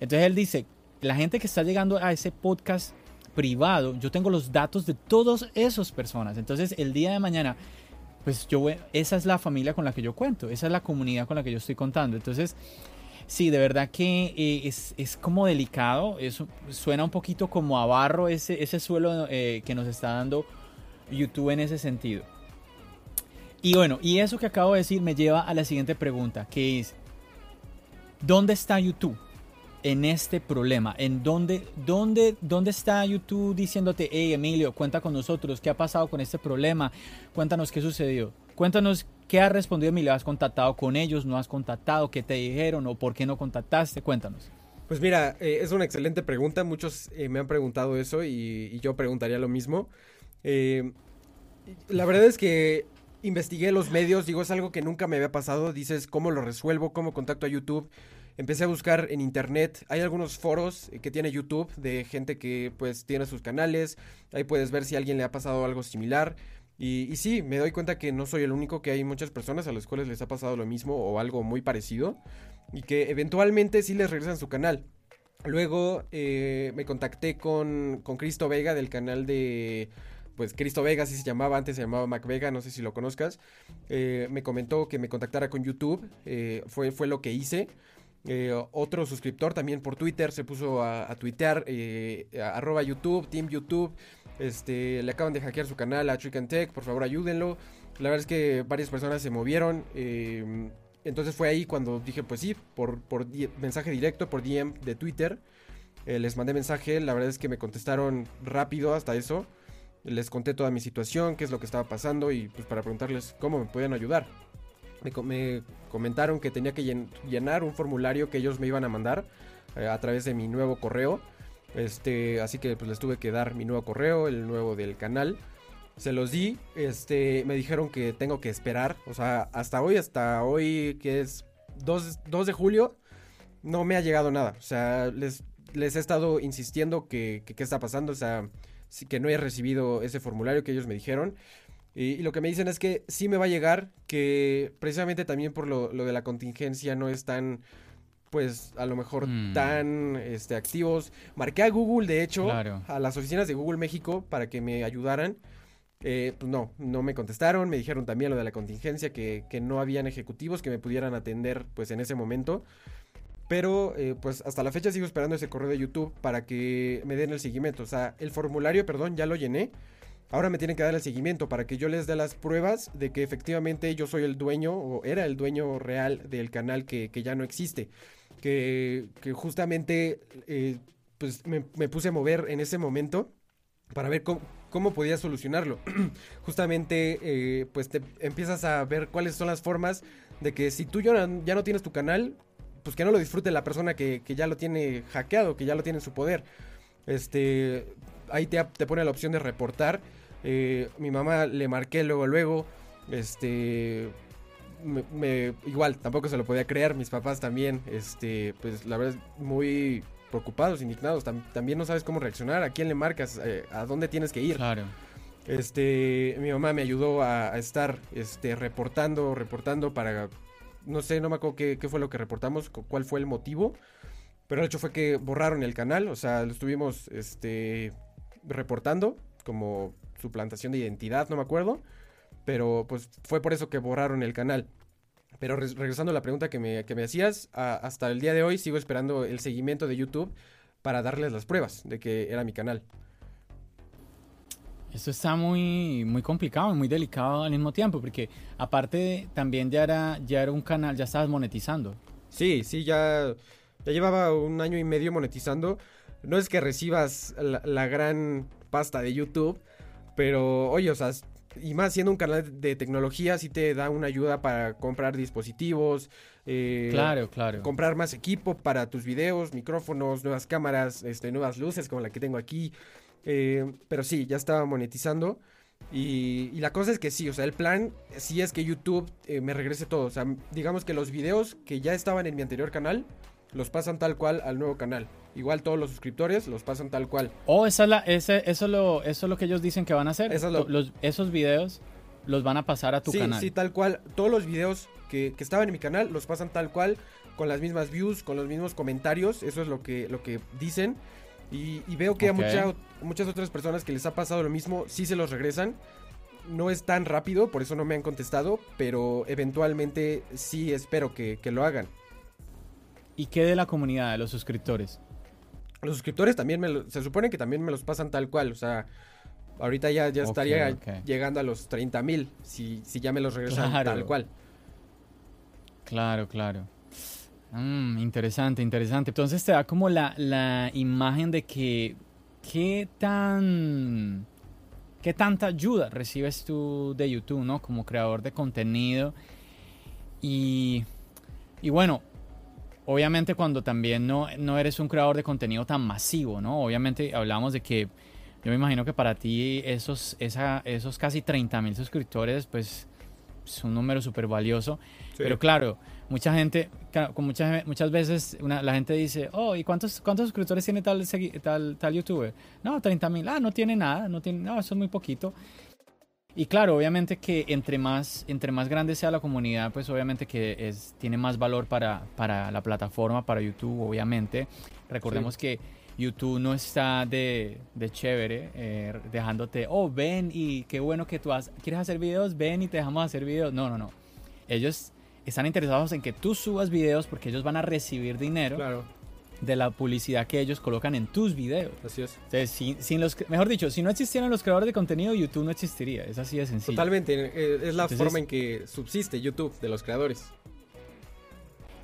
Entonces él dice, la gente que está llegando a ese podcast privado, yo tengo los datos de todas esas personas. Entonces el día de mañana, pues yo, voy- esa es la familia con la que yo cuento, esa es la comunidad con la que yo estoy contando. Entonces, sí, de verdad que eh, es, es como delicado, suena un poquito como a barro ese, ese suelo eh, que nos está dando YouTube en ese sentido. Y bueno, y eso que acabo de decir me lleva a la siguiente pregunta, que es, ¿dónde está YouTube en este problema? ¿En dónde, dónde, dónde está YouTube diciéndote, hey Emilio, cuenta con nosotros, qué ha pasado con este problema? Cuéntanos qué sucedió. Cuéntanos ¿Qué has respondido, Emilio? ¿Has contactado con ellos? ¿No has contactado? ¿Qué te dijeron? ¿O por qué no contactaste? Cuéntanos. Pues mira, eh, es una excelente pregunta. Muchos eh, me han preguntado eso y, yo preguntaría lo mismo. Eh, la verdad es que investigué los medios, digo, es algo que nunca me había pasado. Dices, ¿cómo lo resuelvo? ¿Cómo contacto a YouTube? Empecé a buscar en internet. Hay algunos foros que tiene YouTube de gente que pues tiene sus canales. Ahí puedes ver si a alguien le ha pasado algo similar. Y, sí, me doy cuenta que no soy el único, que hay muchas personas a las cuales les ha pasado lo mismo o algo muy parecido y que eventualmente sí les regresan su canal. Luego eh, me contacté con, con Cristo Vega del canal de... Pues Cristo Vega, así se llamaba, antes se llamaba Mac Vega, no sé si lo conozcas. Eh, me comentó que me contactara con YouTube, eh, fue, fue lo que hice. Otro suscriptor también por Twitter se puso a, a tuitear, arroba YouTube, Team YouTube. Este, le acaban de hackear su canal a Trick and Tech, por favor ayúdenlo. La verdad es que varias personas se movieron. Eh, entonces fue ahí cuando dije, pues sí, por, mensaje directo, por DM de Twitter. Eh, les mandé mensaje, la verdad es que me contestaron rápido hasta eso. Les conté toda mi situación, qué es lo que estaba pasando y pues para preguntarles cómo me podían ayudar. Me, me comentaron que tenía que llenar un formulario que ellos me iban a mandar eh, a través de mi nuevo correo. Este, así que pues les tuve que dar mi nuevo correo, el nuevo del canal. Se los di, este, me dijeron que tengo que esperar, o sea, hasta hoy, hasta hoy que es 2, 2 de julio, no me ha llegado nada. O sea, les, les he estado insistiendo que, qué está pasando, o sea, que no he recibido ese formulario que ellos me dijeron. Y, y, lo que me dicen es que sí me va a llegar, que precisamente también por lo, lo de la contingencia no están, pues a lo mejor mm. tan este, activos. Marqué a Google, de hecho, claro. a las oficinas de Google México para que me ayudaran. Eh, pues no, no me contestaron, me dijeron también lo de la contingencia, que, que, no habían ejecutivos que me pudieran atender pues en ese momento. Pero eh, pues hasta la fecha sigo esperando ese correo de YouTube para que me den el seguimiento. O sea, el formulario, perdón, ya lo llené. Ahora me tienen que dar el seguimiento para que yo les dé las pruebas de que efectivamente yo soy el dueño o era el dueño real del canal que, que ya no existe. Que, justamente eh, pues me, puse a mover en ese momento para ver cómo, cómo podía solucionarlo. justamente eh, pues te empiezas a ver cuáles son las formas de que si tú ya no, tienes tu canal, pues que no lo disfrute la persona que, que, ya lo tiene hackeado, que ya lo tiene en su poder. Este, ahí te, te pone la opción de reportar. Eh, mi mamá le marqué luego, luego. Este. Me, me, igual, tampoco se lo podía creer. Mis papás también. Este. Pues la verdad muy preocupados, indignados. Tam también no sabes cómo reaccionar. ¿A quién le marcas? Eh, ¿A dónde tienes que ir? Claro. Este. Mi mamá me ayudó a, a estar este, reportando, reportando para. No sé, no me acuerdo qué, qué fue lo que reportamos, cuál fue el motivo. Pero el hecho fue que borraron el canal. O sea, lo estuvimos este, reportando como suplantación de identidad, no me acuerdo. Pero pues fue por eso que borraron el canal. Pero re regresando a la pregunta que me, que me hacías, a, hasta el día de hoy sigo esperando el seguimiento de YouTube para darles las pruebas de que era mi canal. Esto está muy, muy complicado y muy delicado al mismo tiempo, porque aparte también ya era, ya era un canal, ya estabas monetizando. Sí, sí, ya, ya llevaba un año y medio monetizando. No es que recibas la, la gran pasta de YouTube, pero, oye, o sea, y más siendo un canal de tecnología, sí te da una ayuda para comprar dispositivos. Eh, claro, claro. Comprar más equipo para tus videos, micrófonos, nuevas cámaras, este, nuevas luces como la que tengo aquí. Eh, pero sí, ya estaba monetizando. Y, y, la cosa es que sí, o sea, el plan sí es que YouTube eh, me regrese todo. O sea, digamos que los videos que ya estaban en mi anterior canal, los pasan tal cual al nuevo canal. Igual todos los suscriptores los pasan tal cual. Oh, esa es la, ese, eso, lo, eso es lo que ellos dicen que van a hacer. Es lo... los, esos videos los van a pasar a tu sí, canal. Sí, tal cual. Todos los videos que, que, estaban en mi canal los pasan tal cual, con las mismas views, con los mismos comentarios. Eso es lo que, lo que dicen. Y, y veo que okay. a mucha, muchas otras personas que les ha pasado lo mismo, sí se los regresan. No es tan rápido, por eso no me han contestado, pero eventualmente sí espero que, que lo hagan. ¿Y qué de la comunidad, de los suscriptores? Los suscriptores también me lo, se supone que también me los pasan tal cual, o sea, ahorita ya, ya estaría okay. llegando a los 30 mil si, si ya me los regresan claro. tal cual. Claro, claro. Mm, interesante, interesante. Entonces te da como la, la imagen de que qué tan ¿qué tanta ayuda recibes tú de YouTube, ¿no? Como creador de contenido. Y, y bueno, obviamente cuando también no, no eres un creador de contenido tan masivo, ¿no? Obviamente hablamos de que yo me imagino que para ti esos, esa, esos casi 30 mil suscriptores, pues es un número súper valioso. Pero claro, mucha gente, con muchas, muchas veces la gente dice, oh, ¿y cuántos, cuántos suscriptores tiene tal, tal, tal youtuber? No, 30 mil. Ah, no tiene nada, no, tiene, no, eso es muy poquito. Y claro, obviamente que entre más, entre más grande sea la comunidad, pues obviamente que es, tiene más valor para, para la plataforma, para YouTube, obviamente. Recordemos que YouTube no está de, de chévere, eh, dejándote, oh, ven y qué bueno que tú quieres hacer videos, ven y te dejamos hacer videos. No, no, no. Ellos están interesados en que tú subas videos porque ellos van a recibir dinero de la publicidad que ellos colocan en tus videos. Así es. Entonces, sin, los, mejor dicho, si no existieran los creadores de contenido, YouTube no existiría. Es así de sencillo. Totalmente. Eh, es la forma en que subsiste YouTube de los creadores.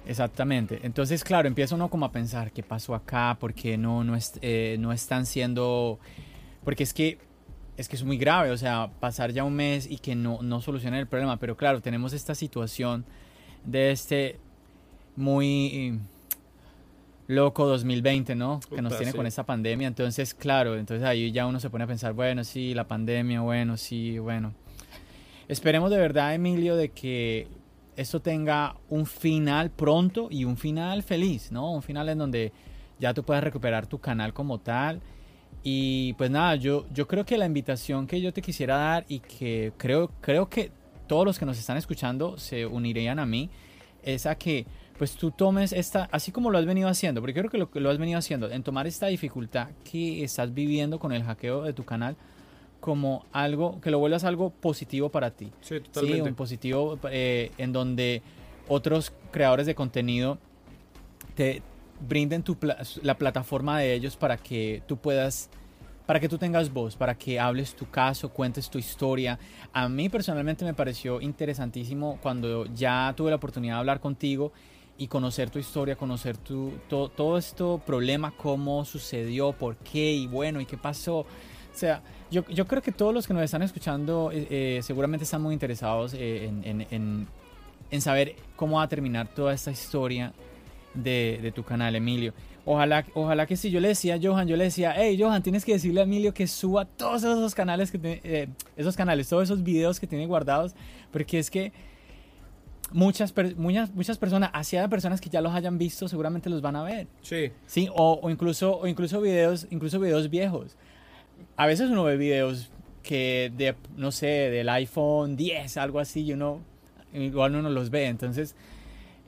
Exactamente. Entonces, claro, empieza uno como a pensar, ¿qué pasó acá? ¿Por qué no, no, eh, no están siendo...? Porque es que es que es muy grave, o sea, pasar ya un mes y que no, no solucionen el problema. Pero claro, tenemos esta situación de este muy loco 2020, ¿no? Que nos tiene con esta pandemia. Entonces, claro, entonces ahí ya uno se pone a pensar, bueno, sí, la pandemia, bueno, sí, bueno. Esperemos de verdad, Emilio, de que esto tenga un final pronto y un final feliz, ¿no? Un final en donde ya tú puedas recuperar tu canal como tal. Y pues nada, yo, yo creo que la invitación que yo te quisiera dar y que creo, creo que todos los que nos están escuchando se unirían a mí, es a que pues tú tomes esta, así como lo has venido haciendo, porque creo que lo, lo has venido haciendo, en tomar esta dificultad que estás viviendo con el hackeo de tu canal, como algo, que lo vuelvas algo positivo para ti. Sí, totalmente. Sí, un positivo eh, en donde otros creadores de contenido te brinden tu la plataforma de ellos para que tú puedas, para que tú tengas voz, para que hables tu caso, cuentes tu historia. A mí personalmente me pareció interesantísimo cuando ya tuve la oportunidad de hablar contigo y conocer tu historia, conocer tu, todo esto problema, cómo sucedió, por qué y bueno, y qué pasó. O sea, yo, yo creo que todos los que nos están escuchando eh, eh, seguramente están muy interesados eh, en, en, en, saber cómo va a terminar toda esta historia de, de, tu canal, Emilio. Ojalá, ojalá que sí. Yo le decía a Johan, yo le decía, hey Johan, tienes que decirle a Emilio que suba todos esos canales, que esos canales, todos esos videos que tiene guardados, porque es que muchas, muchas, muchas personas, hacia personas que ya los hayan visto, seguramente los van a ver. Sí. Sí, o, o incluso, o incluso videos, incluso videos viejos a veces uno ve videos que de, no sé, del iPhone 10, algo así, y uno, igual uno los ve. Entonces,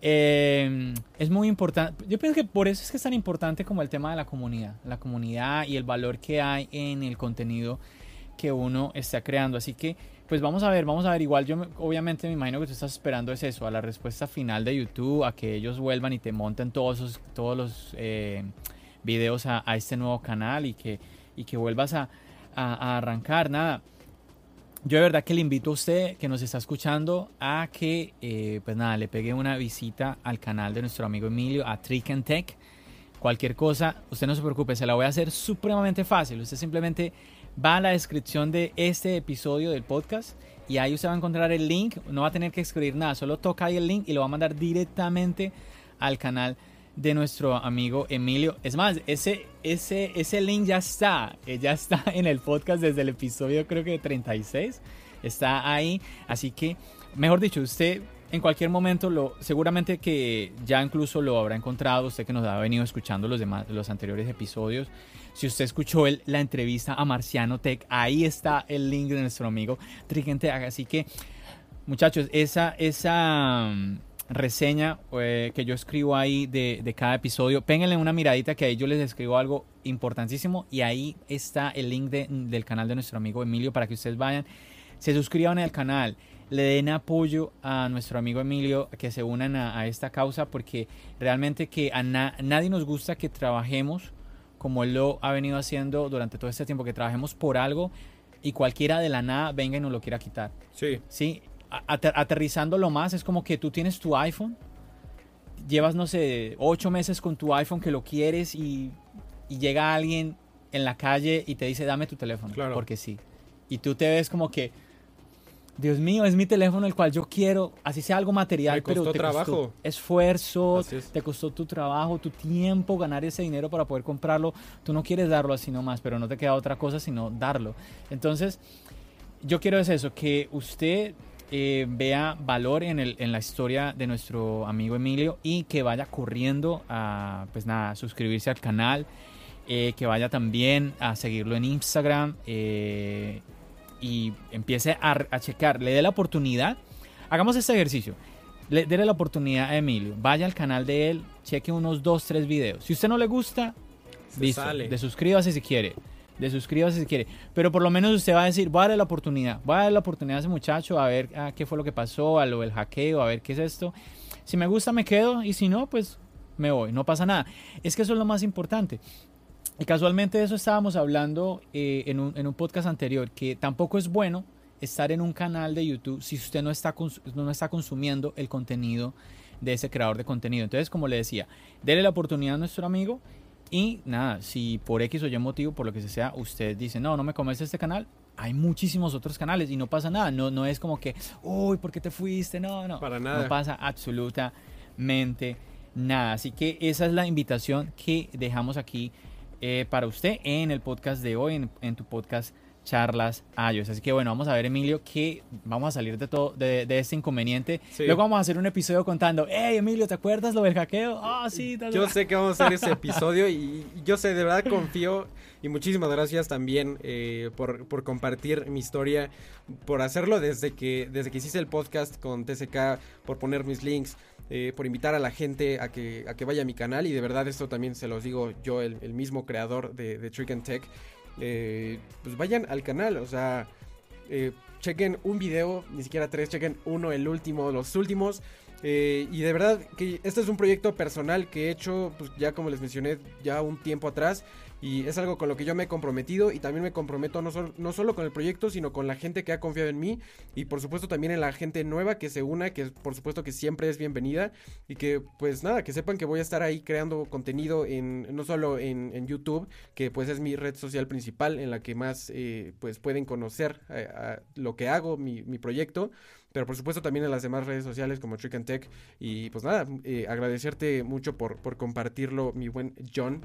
eh, es muy importante. Yo pienso que por eso es que es tan importante como el tema de la comunidad. La comunidad y el valor que hay en el contenido que uno está creando. Así que, pues vamos a ver, vamos a ver. Igual yo obviamente me imagino que tú estás esperando es eso, a la respuesta final de YouTube, a que ellos vuelvan y te monten todos, todos los eh, videos a, a este nuevo canal y que y que vuelvas a, arrancar. Nada, yo de verdad que le invito a usted que nos está escuchando a que, eh, pues nada, le pegue una visita al canal de nuestro amigo Emilio, a Trick and Tech. Cualquier cosa, usted no se preocupe, se la voy a hacer supremamente fácil. Usted simplemente va a la descripción de este episodio del podcast y ahí usted va a encontrar el link. No va a tener que escribir nada, solo toca ahí el link y lo va a mandar directamente al canal de nuestro amigo Emilio. Es más, ese, ese, ese link ya está, eh, ya está en el podcast desde el episodio creo que 36. Está ahí, así que, mejor dicho, usted en cualquier momento seguramente que ya incluso lo habrá encontrado usted que nos ha venido escuchando los demás los anteriores episodios si usted escuchó el, la entrevista a Marciano Tech ahí está el link de nuestro amigo Trigente así que muchachos esa esa reseña eh, que yo escribo ahí de, cada episodio. Pénganle una miradita que ahí yo les escribo algo importantísimo y ahí está el link de, del canal de nuestro amigo Emilio para que ustedes vayan, se suscriban al canal, le den apoyo a nuestro amigo Emilio, que se unan a, esta causa porque realmente que a nadie nos gusta que trabajemos como él lo ha venido haciendo durante todo este tiempo, que trabajemos por algo y cualquiera de la nada venga y nos lo quiera quitar. Sí. Sí, aterrizándolo más, es como que tú tienes tu iPhone, llevas, no sé, ocho meses con tu iPhone que lo quieres y, llega alguien en la calle y te dice, dame tu teléfono, porque sí. y tú te ves como que, Dios mío, es mi teléfono el cual yo quiero, así sea algo material, Me pero te trabajo. costó esfuerzo, es. te costó tu trabajo, tu tiempo, ganar ese dinero para poder comprarlo. Tú no quieres darlo así nomás, pero no te queda otra cosa sino darlo. Entonces, yo quiero es eso, que usted eh, vea valor en, el, en la historia de nuestro amigo Emilio y que vaya corriendo a, pues nada, suscribirse al canal, eh, que vaya también a seguirlo en Instagram eh, y empiece a, a checar, le dé la oportunidad. Hagamos este ejercicio. Le, dele la oportunidad a Emilio. Vaya al canal de él, cheque unos 2, 3 videos. Si usted no le gusta, Se listo. sale. De suscríbase si quiere. De suscríbase si quiere. Pero por lo menos usted va a decir, voy a darle la oportunidad. Voy a darle la oportunidad a ese muchacho a ver ah, qué fue lo que pasó, a lo del hackeo, a ver qué es esto. Si me gusta, me quedo. Y si no, pues me voy. No pasa nada. Es que eso es lo más importante. Y casualmente de eso estábamos hablando eh, en, un, en un podcast anterior, que tampoco es bueno estar en un canal de YouTube si usted no está, no está consumiendo el contenido de ese creador de contenido. Entonces, como le decía, dele la oportunidad a nuestro amigo y nada, si por X o Y motivo, por lo que sea, usted dice, no, no me comerse este canal, hay muchísimos otros canales y no pasa nada. No, no es como que, uy, ¿por qué te fuiste? No, no. Para nada. No pasa absolutamente nada. Así que esa es la invitación que dejamos aquí eh, para usted en el podcast de hoy, en, en tu podcast Charlas iOS. Así que bueno, vamos a ver, Emilio, que vamos a salir de todo de, de este inconveniente. Sí. Luego vamos a hacer un episodio contando, hey, Emilio, ¿te acuerdas lo del hackeo? Ah, sí, tal, Yo tal". sé que vamos a hacer ese episodio y yo sé, de verdad confío y muchísimas gracias también eh, por, por compartir mi historia, por hacerlo desde que, desde que hiciste el podcast con TCK, por poner mis links, eh, por invitar a la gente a que, a que vaya a mi canal y de verdad esto también se los digo yo, el, mismo creador de, de Trick and Tech, eh, pues vayan al canal, o sea... eh, chequen un video, ni siquiera tres, chequen uno, el último, los últimos. y de verdad que este es un proyecto personal que he hecho, pues ya como les mencioné, ya un tiempo atrás. Y es algo con lo que yo me he comprometido y también me comprometo no, sol- no solo con el proyecto, sino con la gente que ha confiado en mí y por supuesto también en la gente nueva que se una, que por supuesto que siempre es bienvenida y que pues nada, que sepan que voy a estar ahí creando contenido en no solo en, en YouTube, que pues es mi red social principal en la que más eh, pues pueden conocer eh, lo que hago, mi, mi proyecto, pero por supuesto también en las demás redes sociales como Trick and Tech y pues nada, eh, agradecerte mucho por, por compartirlo, mi buen John.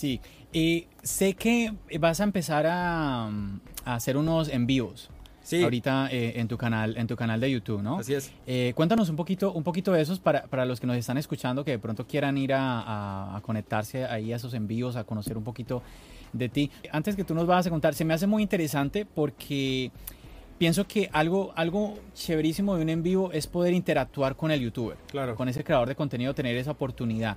Sí, y sé que vas a empezar a, a hacer unos en vivos. Sí. Ahorita eh, en tu canal, en tu canal de YouTube, ¿no? Así es. Eh, cuéntanos un poquito, un poquito de esos para, para los que nos están escuchando, que de pronto quieran ir a, a- a conectarse ahí a esos envíos, a conocer un poquito de ti. Antes que tú nos vas a contar, se me hace muy interesante porque pienso que algo, algo chéverísimo de un en vivo es poder interactuar con el youtuber, Claro. con ese creador de contenido, tener esa oportunidad.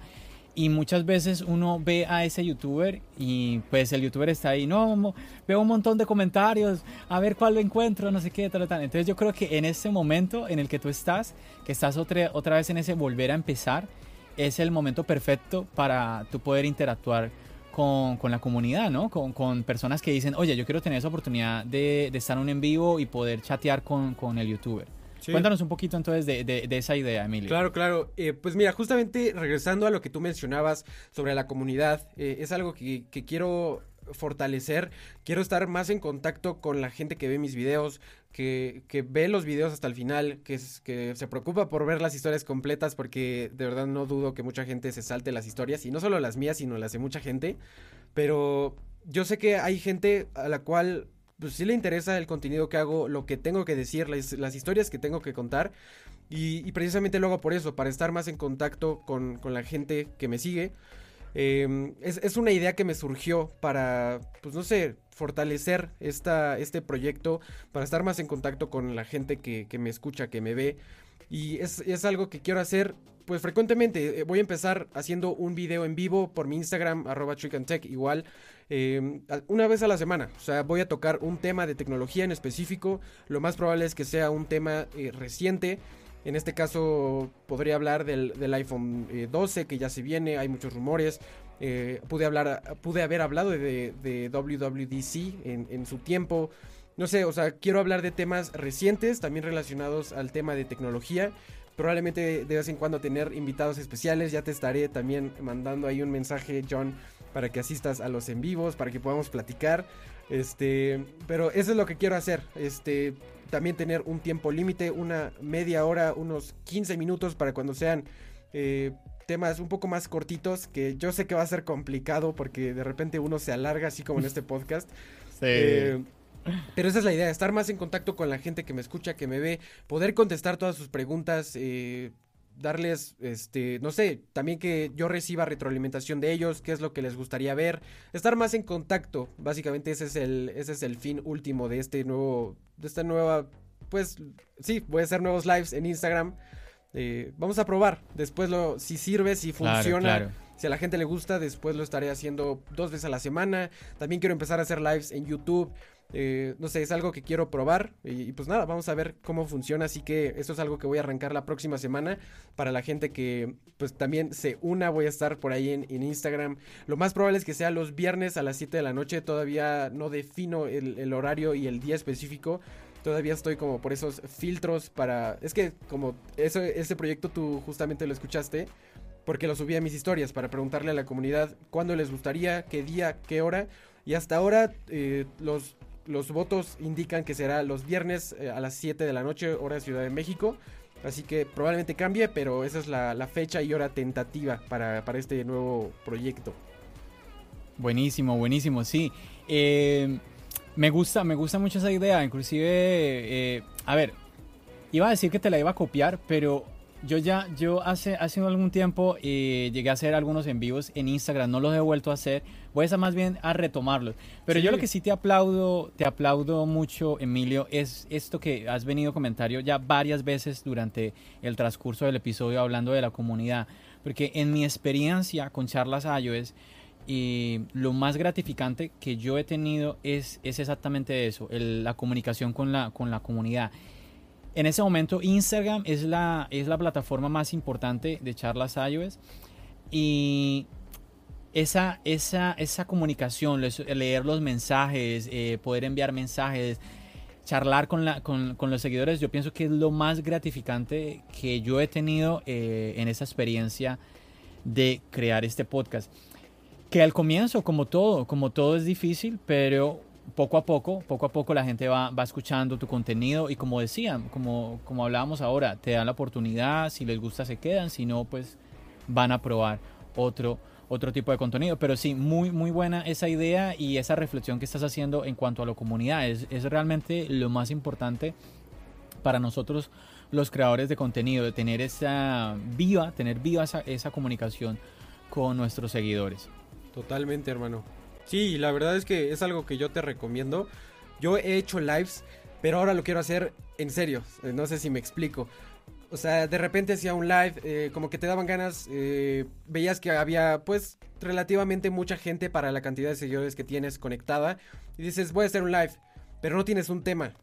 Y muchas veces uno ve a ese youtuber y pues el youtuber está ahí, no, veo un montón de comentarios, a ver cuál lo encuentro, no sé qué, tal, tal. Entonces yo creo que en este momento en el que tú estás, que estás otra, otra vez en ese volver a empezar, es el momento perfecto para tú poder interactuar con, con la comunidad, ¿no? Con, con personas que dicen, oye, yo quiero tener esa oportunidad de, de estar en un en vivo y poder chatear con, con el youtuber. Sí. Cuéntanos un poquito entonces de, de- de esa idea, Emilio. Claro, claro. Eh, pues mira, justamente regresando a lo que tú mencionabas sobre la comunidad, eh, es algo que, que quiero fortalecer, quiero estar más en contacto con la gente que ve mis videos, que, que ve los videos hasta el final, que, es, que se preocupa por ver las historias completas, porque de verdad no dudo que mucha gente se salte las historias, y no solo las mías, sino las de mucha gente, pero yo sé que hay gente a la cual pues sí le interesa el contenido que hago, lo que tengo que decir, las, las historias que tengo que contar. Y, y, precisamente lo hago por eso, para estar más en contacto con, con la gente que me sigue. Eh, es, es, una idea que me surgió para, pues no sé, fortalecer esta, este proyecto, para estar más en contacto con la gente que, que me escucha, que me ve. Y es, es, algo que quiero hacer pues frecuentemente. Voy a empezar haciendo un video en vivo por mi Instagram, arroba Tech, igual, eh, una vez a la semana. O sea, voy a tocar un tema de tecnología en específico. Lo más probable es que sea un tema eh, reciente. En este caso podría hablar del, del iPhone eh, 12 que ya se viene, hay muchos rumores. Eh, pude, hablar, pude haber hablado de, de WWDC en, en, su tiempo. No sé, o sea, quiero hablar de temas recientes, también relacionados al tema de tecnología. Probablemente de vez en cuando tener invitados especiales. Ya te estaré también mandando ahí un mensaje, John, para que asistas a los en vivos, para que podamos platicar. Este, pero eso es lo que quiero hacer. Este, también tener un tiempo límite, una media hora, unos 15 minutos para cuando sean eh, temas un poco más cortitos, que yo sé que va a ser complicado porque de repente uno se alarga, así como en este podcast. Sí. Eh, pero esa es la idea, estar más en contacto con la gente que me escucha, que me ve, poder contestar todas sus preguntas, eh, darles, este, no sé, también que yo reciba retroalimentación de ellos, qué es lo que les gustaría ver, estar más en contacto, básicamente ese es el, ese es el fin último de este nuevo, de esta nueva, pues, sí, voy a hacer nuevos lives en Instagram, eh, vamos a probar, después lo, si sirve, si funciona. Claro, claro. Si a la gente le gusta, después lo estaré haciendo dos veces a la semana. También quiero empezar a hacer lives en YouTube. Eh, no sé, es algo que quiero probar. Y, pues nada, vamos a ver cómo funciona. Así que eso es algo que voy a arrancar la próxima semana. Para la gente que pues también se una, voy a estar por ahí en, Instagram. Lo más probable es que sea los viernes a las 7 de la noche. Todavía no defino el, horario y el día específico. Todavía estoy como por esos filtros para... Es que como ese proyecto tú justamente lo escuchaste porque lo subí a mis historias para preguntarle a la comunidad cuándo les gustaría, qué día, qué hora. Y hasta ahora eh, los, los votos indican que será los viernes eh, a las 7 de la noche, hora de Ciudad de México. Así que probablemente cambie, pero esa es la, fecha y hora tentativa para, para, este nuevo proyecto. Buenísimo, buenísimo, sí. Eh, me gusta, me gusta mucho esa idea. Inclusive, eh, a ver, iba a decir que te la iba a copiar, pero yo ya, yo hace, hace algún tiempo eh, llegué a hacer algunos en vivos en Instagram, no los he vuelto a hacer, voy a estar más bien a retomarlos. Pero sí. yo lo que sí te aplaudo, te aplaudo mucho, Emilio, es esto que has venido comentario ya varias veces durante el transcurso del episodio hablando de la comunidad. Porque en mi experiencia con charlas iOS, y lo más gratificante que yo he tenido es, es exactamente eso, el, la comunicación con la, con la comunidad. En ese momento Instagram es la, es la plataforma más importante de charlas iOS y esa, esa, esa comunicación, leer los mensajes, eh, poder enviar mensajes, charlar con, la, con, con, los seguidores, yo pienso que es lo más gratificante que yo he tenido eh, en esa experiencia de crear este podcast. Que al comienzo, como todo, como todo es difícil, pero poco a poco, poco a poco la gente va, va escuchando tu contenido y como decían, como, como hablábamos ahora, te dan la oportunidad, si les gusta se quedan, si no, pues van a probar otro, otro tipo de contenido. Pero sí, muy, muy buena esa idea y esa reflexión que estás haciendo en cuanto a la comunidad. Es, es realmente lo más importante para nosotros los creadores de contenido, de tener esa viva, tener viva esa, esa comunicación con nuestros seguidores. Totalmente, hermano. Sí, la verdad es que es algo que yo te recomiendo. Yo he hecho lives, pero ahora lo quiero hacer en serio. No sé si me explico. O sea, de repente hacía un live, eh, como que te daban ganas, eh, veías que había pues relativamente mucha gente para la cantidad de seguidores que tienes conectada. Y dices, voy a hacer un live, pero no tienes un tema.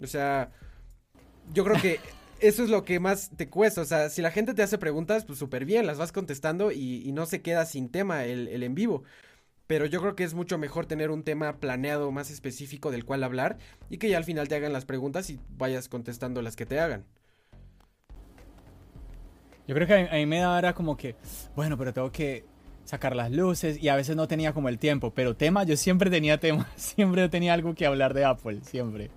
O sea, yo creo que eso es lo que más te cuesta. O sea, si la gente te hace preguntas, pues súper bien, las vas contestando y, y, no se queda sin tema el, el, en vivo. Pero yo creo que es mucho mejor tener un tema planeado más específico del cual hablar y que ya al final te hagan las preguntas y vayas contestando las que te hagan. Yo creo que a mí, me da ahora como que, bueno, pero tengo que sacar las luces y a veces no tenía como el tiempo, pero tema, yo siempre tenía tema, siempre tenía algo que hablar de Apple, siempre.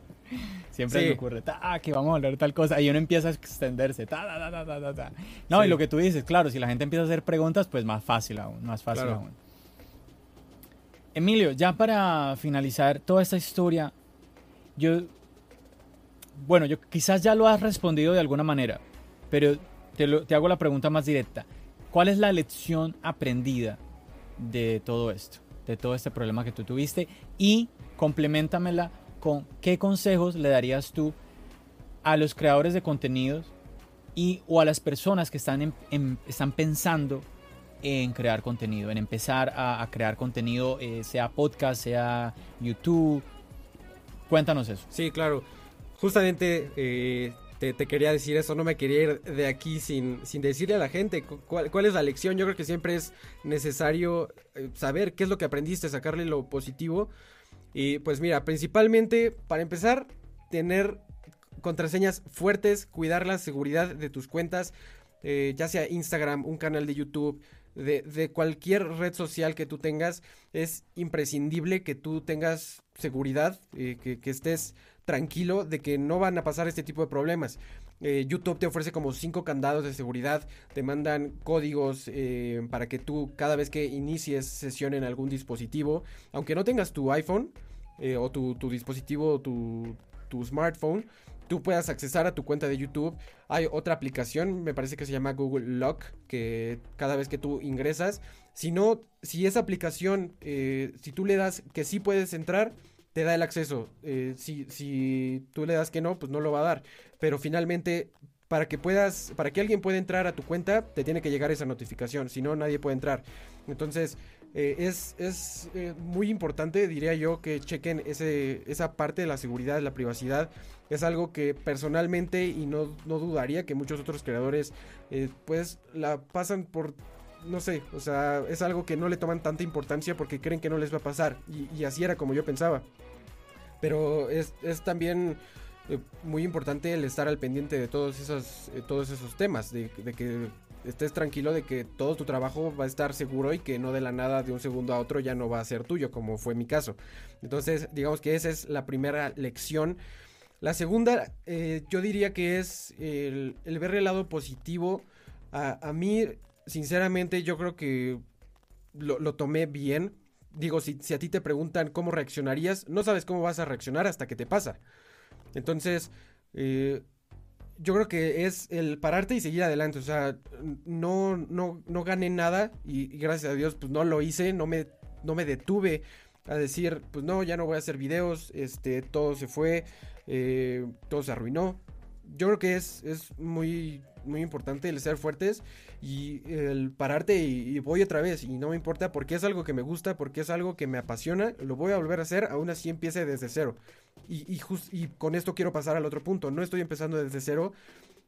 Siempre Sí. me ocurre, ah, que vamos a hablar tal cosa, y uno empieza a extenderse, ta, ta, ta, ta, ta. No, y lo que tú dices, claro, si la gente empieza a hacer preguntas, pues más fácil aún, más fácil Claro. aún. Emilio, ya para finalizar toda esta historia, yo, bueno, yo quizás ya lo has respondido de alguna manera, pero te, hago la pregunta más directa. ¿Cuál es la lección aprendida de todo esto, de todo este problema que tú tuviste? Y complementamela con qué consejos le darías tú a los creadores de contenidos y o a las personas que están, están pensando en crear contenido, en empezar a, crear contenido, eh, sea podcast, sea YouTube. Cuéntanos eso. Sí, claro. Justamente eh, te, quería decir eso, no me quería ir de aquí sin, sin decirle a la gente cu- cuál, cuál es la lección. Yo creo que siempre es necesario eh, saber qué es lo que aprendiste, sacarle lo positivo. Y pues mira, principalmente, para empezar, tener contraseñas fuertes, cuidar la seguridad de tus cuentas, ya sea Instagram, un canal de YouTube, de, cualquier red social que tú tengas, es imprescindible que tú tengas seguridad, eh, que, estés tranquilo de que no van a pasar este tipo de problemas. Eh, YouTube te ofrece como cinco candados de seguridad, te mandan códigos eh, para que tú cada vez que inicies sesión en algún dispositivo, aunque no tengas tu iPhone o tu, dispositivo, tu, tu smartphone, tú puedas accesar a tu cuenta de YouTube. Hay otra aplicación, me parece que se llama Google Lock, que cada vez que tú ingresas, si no, si esa aplicación, eh, si tú le das que sí puedes entrar, te da el acceso. Eh, si, si tú le das que no, pues no lo va a dar. Pero finalmente, para que puedas, para que alguien pueda entrar a tu cuenta, te tiene que llegar esa notificación. Si no, nadie puede entrar. Entonces, eh, es, es eh, muy importante, diría yo, que chequen ese, esa parte de la seguridad, de la privacidad. Es algo que personalmente, y no, no dudaría que muchos otros creadores, eh, pues la pasan por no sé, o sea, es algo que no le toman tanta importancia porque creen que no les va a pasar. Y, así era como yo pensaba. Pero es, es también eh, muy importante el estar al pendiente de todos esos, eh, todos esos temas, de, de que estés tranquilo de que todo tu trabajo va a estar seguro y que no de la nada de un segundo a otro ya no va a ser tuyo, como fue mi caso. Entonces, digamos que esa es la primera lección. La segunda, eh, yo diría que es el, ver el lado positivo. A, mí, sinceramente, yo creo que lo, lo tomé bien. Digo, si, si a ti te preguntan cómo reaccionarías, no sabes cómo vas a reaccionar hasta que te pasa. Entonces, eh, yo creo que es el pararte y seguir adelante. O sea, no, no, no gané nada y, y gracias a Dios, pues no lo hice, no me, no me detuve a decir, pues no, ya no voy a hacer videos, este, todo se fue, eh, todo se arruinó. Yo creo que es, es muy, muy importante el ser fuertes y el pararte y, y voy otra vez y no me importa porque es algo que me gusta, porque es algo que me apasiona, lo voy a volver a hacer, aún así empiece desde cero. Y, y, just- y con esto quiero pasar al otro punto, no estoy empezando desde cero,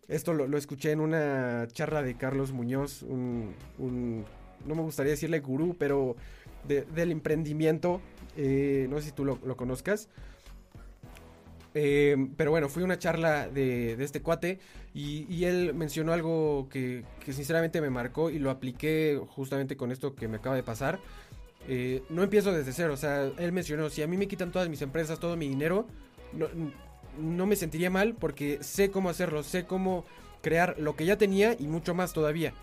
esto lo, lo escuché en una charla de Carlos Muñoz, un, un- no me gustaría decirle gurú, pero de- del emprendimiento, eh, no sé si tú lo, lo conozcas. Eh, pero bueno, fui a una charla de, este cuate y, él mencionó algo que, que sinceramente me marcó y lo apliqué justamente con esto que me acaba de pasar. Eh, no empiezo desde cero, o sea, él mencionó, si a mí me quitan todas mis empresas, todo mi dinero, no, no me sentiría mal porque sé cómo hacerlo, sé cómo crear lo que ya tenía y mucho más todavía.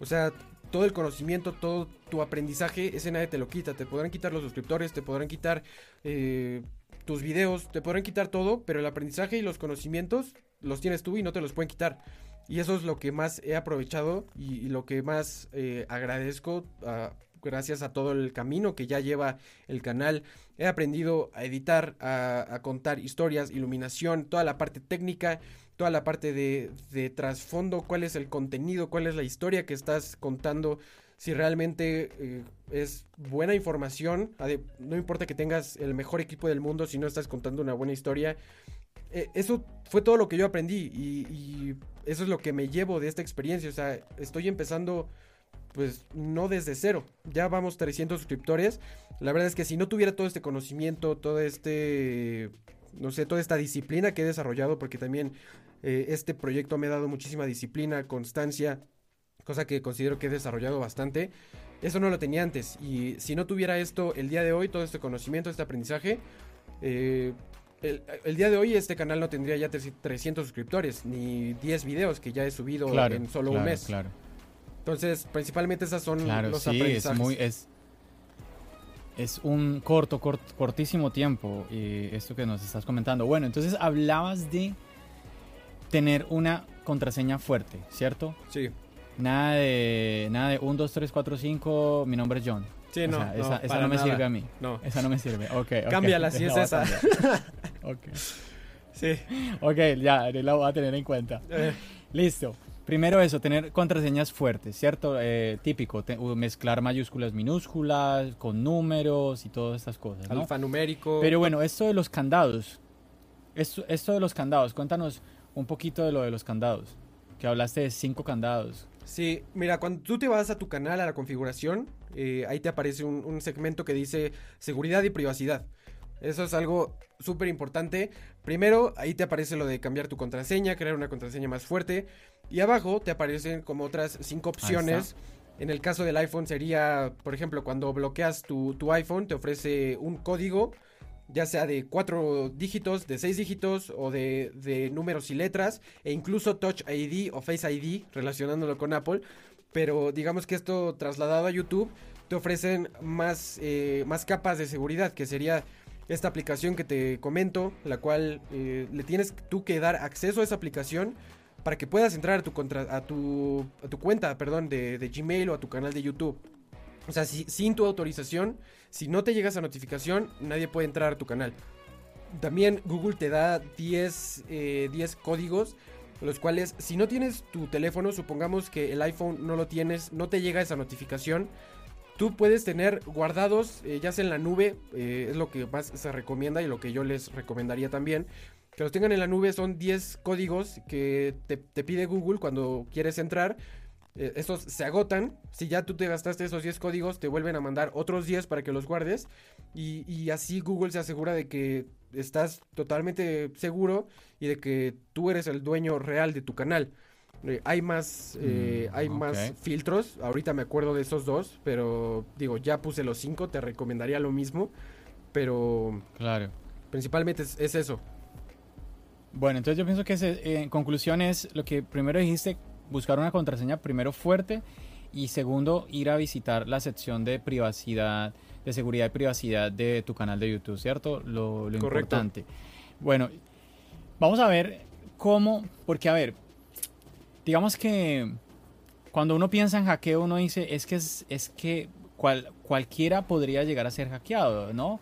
O sea, todo el conocimiento, todo tu aprendizaje, ese nadie te lo quita. Te podrán quitar los suscriptores, te podrán quitar eh, tus videos, te podrán quitar todo, pero el aprendizaje y los conocimientos los tienes tú y no te los pueden quitar. Y eso es lo que más he aprovechado y, lo que más eh, agradezco ah, gracias a todo el camino que ya lleva el canal. He aprendido a editar, a, a contar historias, iluminación, toda la parte técnica, toda la parte de, de trasfondo, cuál es el contenido, cuál es la historia que estás contando, si realmente eh, es buena información, no importa que tengas el mejor equipo del mundo, si no estás contando una buena historia. Eh, eso fue todo lo que yo aprendí y, y eso es lo que me llevo de esta experiencia, o sea, estoy empezando pues no desde cero, ya vamos 300 suscriptores, la verdad es que si no tuviera todo este conocimiento, todo este, no sé, toda esta disciplina que he desarrollado, porque también eh, este proyecto me ha dado muchísima disciplina, constancia, cosa que considero que he desarrollado bastante. Eso no lo tenía antes. Y si no tuviera esto el día de hoy, todo este conocimiento, este aprendizaje, eh, el, el día de hoy este canal no tendría ya 300 suscriptores, ni 10 videos que ya he subido Claro, en solo un mes. Claro, Entonces, principalmente esas son claro, los sí, es aprendizajes. muy, es, es un corto, cort- cortísimo tiempo eh, esto que nos estás comentando. Bueno, entonces hablabas de tener una contraseña fuerte, ¿cierto? Sí, Nada de, nada de 1, 2, 3, 4, 5, mi nombre es John. sí, O no, sea, no, esa, no me nada. sirve a mí. No, Esa no me sirve. Ok, ok. cámbiala si es esa. Ok. sí. Ok, ya, la voy a tener en cuenta. Eh, Listo. Primero eso, tener contraseñas fuertes, ¿cierto? Eh, típico, te- mezclar mayúsculas, minúsculas, con números y todas estas cosas, ¿no? alfanumérico. Pero bueno, esto de los candados. Esto, esto de los candados, cuéntanos un poquito de lo de los candados. Que hablaste de cinco candados. Sí, mira, cuando tú te vas a tu canal, a la configuración, eh, ahí te aparece un, un segmento que dice seguridad y privacidad. Eso es algo súper importante. Primero, ahí te aparece lo de cambiar tu contraseña, crear una contraseña más fuerte. Y abajo te aparecen como otras cinco opciones. En el caso del iPhone sería, por ejemplo, cuando bloqueas tu, tu iPhone, te ofrece un código, ya sea de cuatro dígitos, de seis dígitos o de, números y letras, e incluso Touch ID o Face ID, relacionándolo con Apple. Pero digamos que esto trasladado a YouTube te ofrecen más, eh, más capas de seguridad, que sería esta aplicación que te comento, la cual eh, le tienes tú que dar acceso a esa aplicación para que puedas entrar a tu, contra- a tu, a tu cuenta perdón, de, de Gmail o a tu canal de YouTube. O sea, si- sin tu autorización, si no te llega esa notificación, nadie puede entrar a tu canal. También Google te da 10, eh, 10 códigos, los cuales si no tienes tu teléfono, supongamos que el iPhone no lo tienes, no te llega esa notificación, tú puedes tener guardados, eh, ya sea en la nube, eh, es lo que más se recomienda y lo que yo les recomendaría también. Que los tengan en la nube son 10 códigos que te pide Google cuando quieres entrar. Eh, estos se agotan. Si ya tú te gastaste esos 10 códigos, te vuelven a mandar otros 10 para que los guardes. Y, y así Google se asegura de que estás totalmente seguro y de que tú eres el dueño real de tu canal. Eh, hay más, eh, Mm, hay más filtros. Ahorita me acuerdo de esos dos, pero digo, ya puse los 5, te recomendaría lo mismo. Pero Claro. principalmente es, es eso. Bueno, entonces yo pienso que ese, en conclusión es lo que primero dijiste, buscar una contraseña primero fuerte y segundo ir a visitar la sección de privacidad, de seguridad y privacidad de tu canal de YouTube, ¿cierto? Lo, lo Correcto. importante. Bueno, vamos a ver cómo, porque a ver, digamos que cuando uno piensa en hackeo uno dice, es que, es, es que cual, cualquiera podría llegar a ser hackeado, ¿no?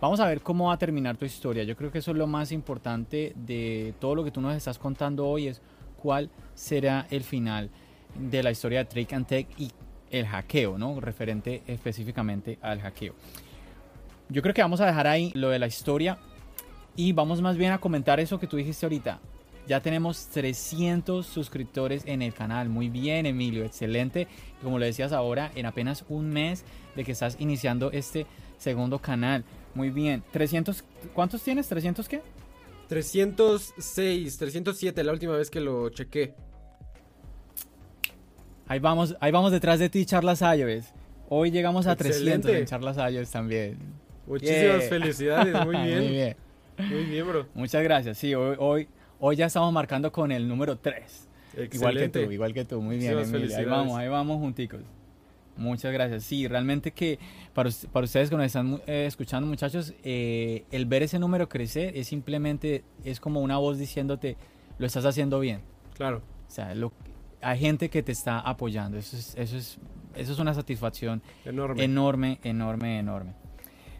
Vamos a ver cómo va a terminar tu historia. Yo creo que eso es lo más importante de todo lo que tú nos estás contando hoy, es cuál será el final de la historia de Trick and Tech y el hackeo, ¿no? Referente específicamente al hackeo. Yo creo que vamos a dejar ahí lo de la historia y vamos más bien a comentar eso que tú dijiste ahorita. Ya tenemos 300 suscriptores en el canal. Muy bien, Emilio. Excelente. Como lo decías ahora, en apenas un mes de que estás iniciando este segundo canal. Muy bien. 300, ¿Cuántos tienes? ¿300 qué? 306, 307, la última vez que lo chequé. Ahí vamos, ahí vamos detrás de ti, Charlas iOS. Hoy llegamos a Excelente. 300 en Charlas iOS también. Muchísimas Yeah. felicidades, muy bien. Muy bien. Muy bien, bro. Muchas gracias. Sí, hoy, hoy, hoy ya estamos marcando con el número 3. Igual que Excelente. tú, igual que tú. Muy bien. Ahí vamos, ahí vamos junticos. Muchas gracias. Sí, realmente que para, para ustedes que nos están eh, escuchando, muchachos, eh, el ver ese número crecer es simplemente, es como una voz diciéndote, lo estás haciendo bien. Claro. O sea, lo, hay gente que te está apoyando. Eso es, eso es, eso es una satisfacción Enorme. enorme, enorme, enorme.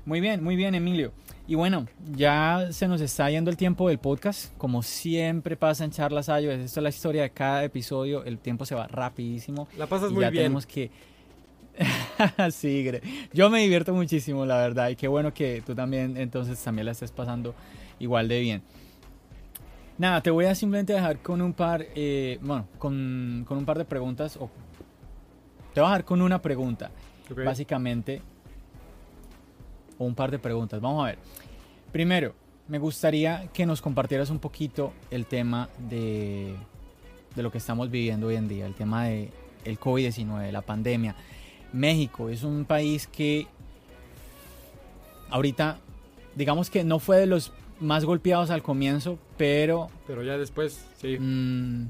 Muy bien, muy bien, Emilio. Y bueno, ya se nos está yendo el tiempo del podcast. Como siempre pasa en Charlas iOS, esto es la historia de cada episodio. El tiempo se va rapidísimo. La pasas y muy ya bien. tenemos que... sí, yo me divierto muchísimo, la verdad. Y qué bueno que tú también, entonces, también la estés pasando igual de bien. Nada, te voy a simplemente dejar con un par, eh, bueno, con, con un par de preguntas. O, te voy a dejar con una pregunta Ok. básicamente o un par de preguntas. Vamos a ver. Primero, me gustaría que nos compartieras un poquito el tema de, de lo que estamos viviendo hoy en día, el tema de el COVID-19, la pandemia. México es un país que ahorita, digamos que no fue de los más golpeados al comienzo, pero... Pero ya después, sí. Mm,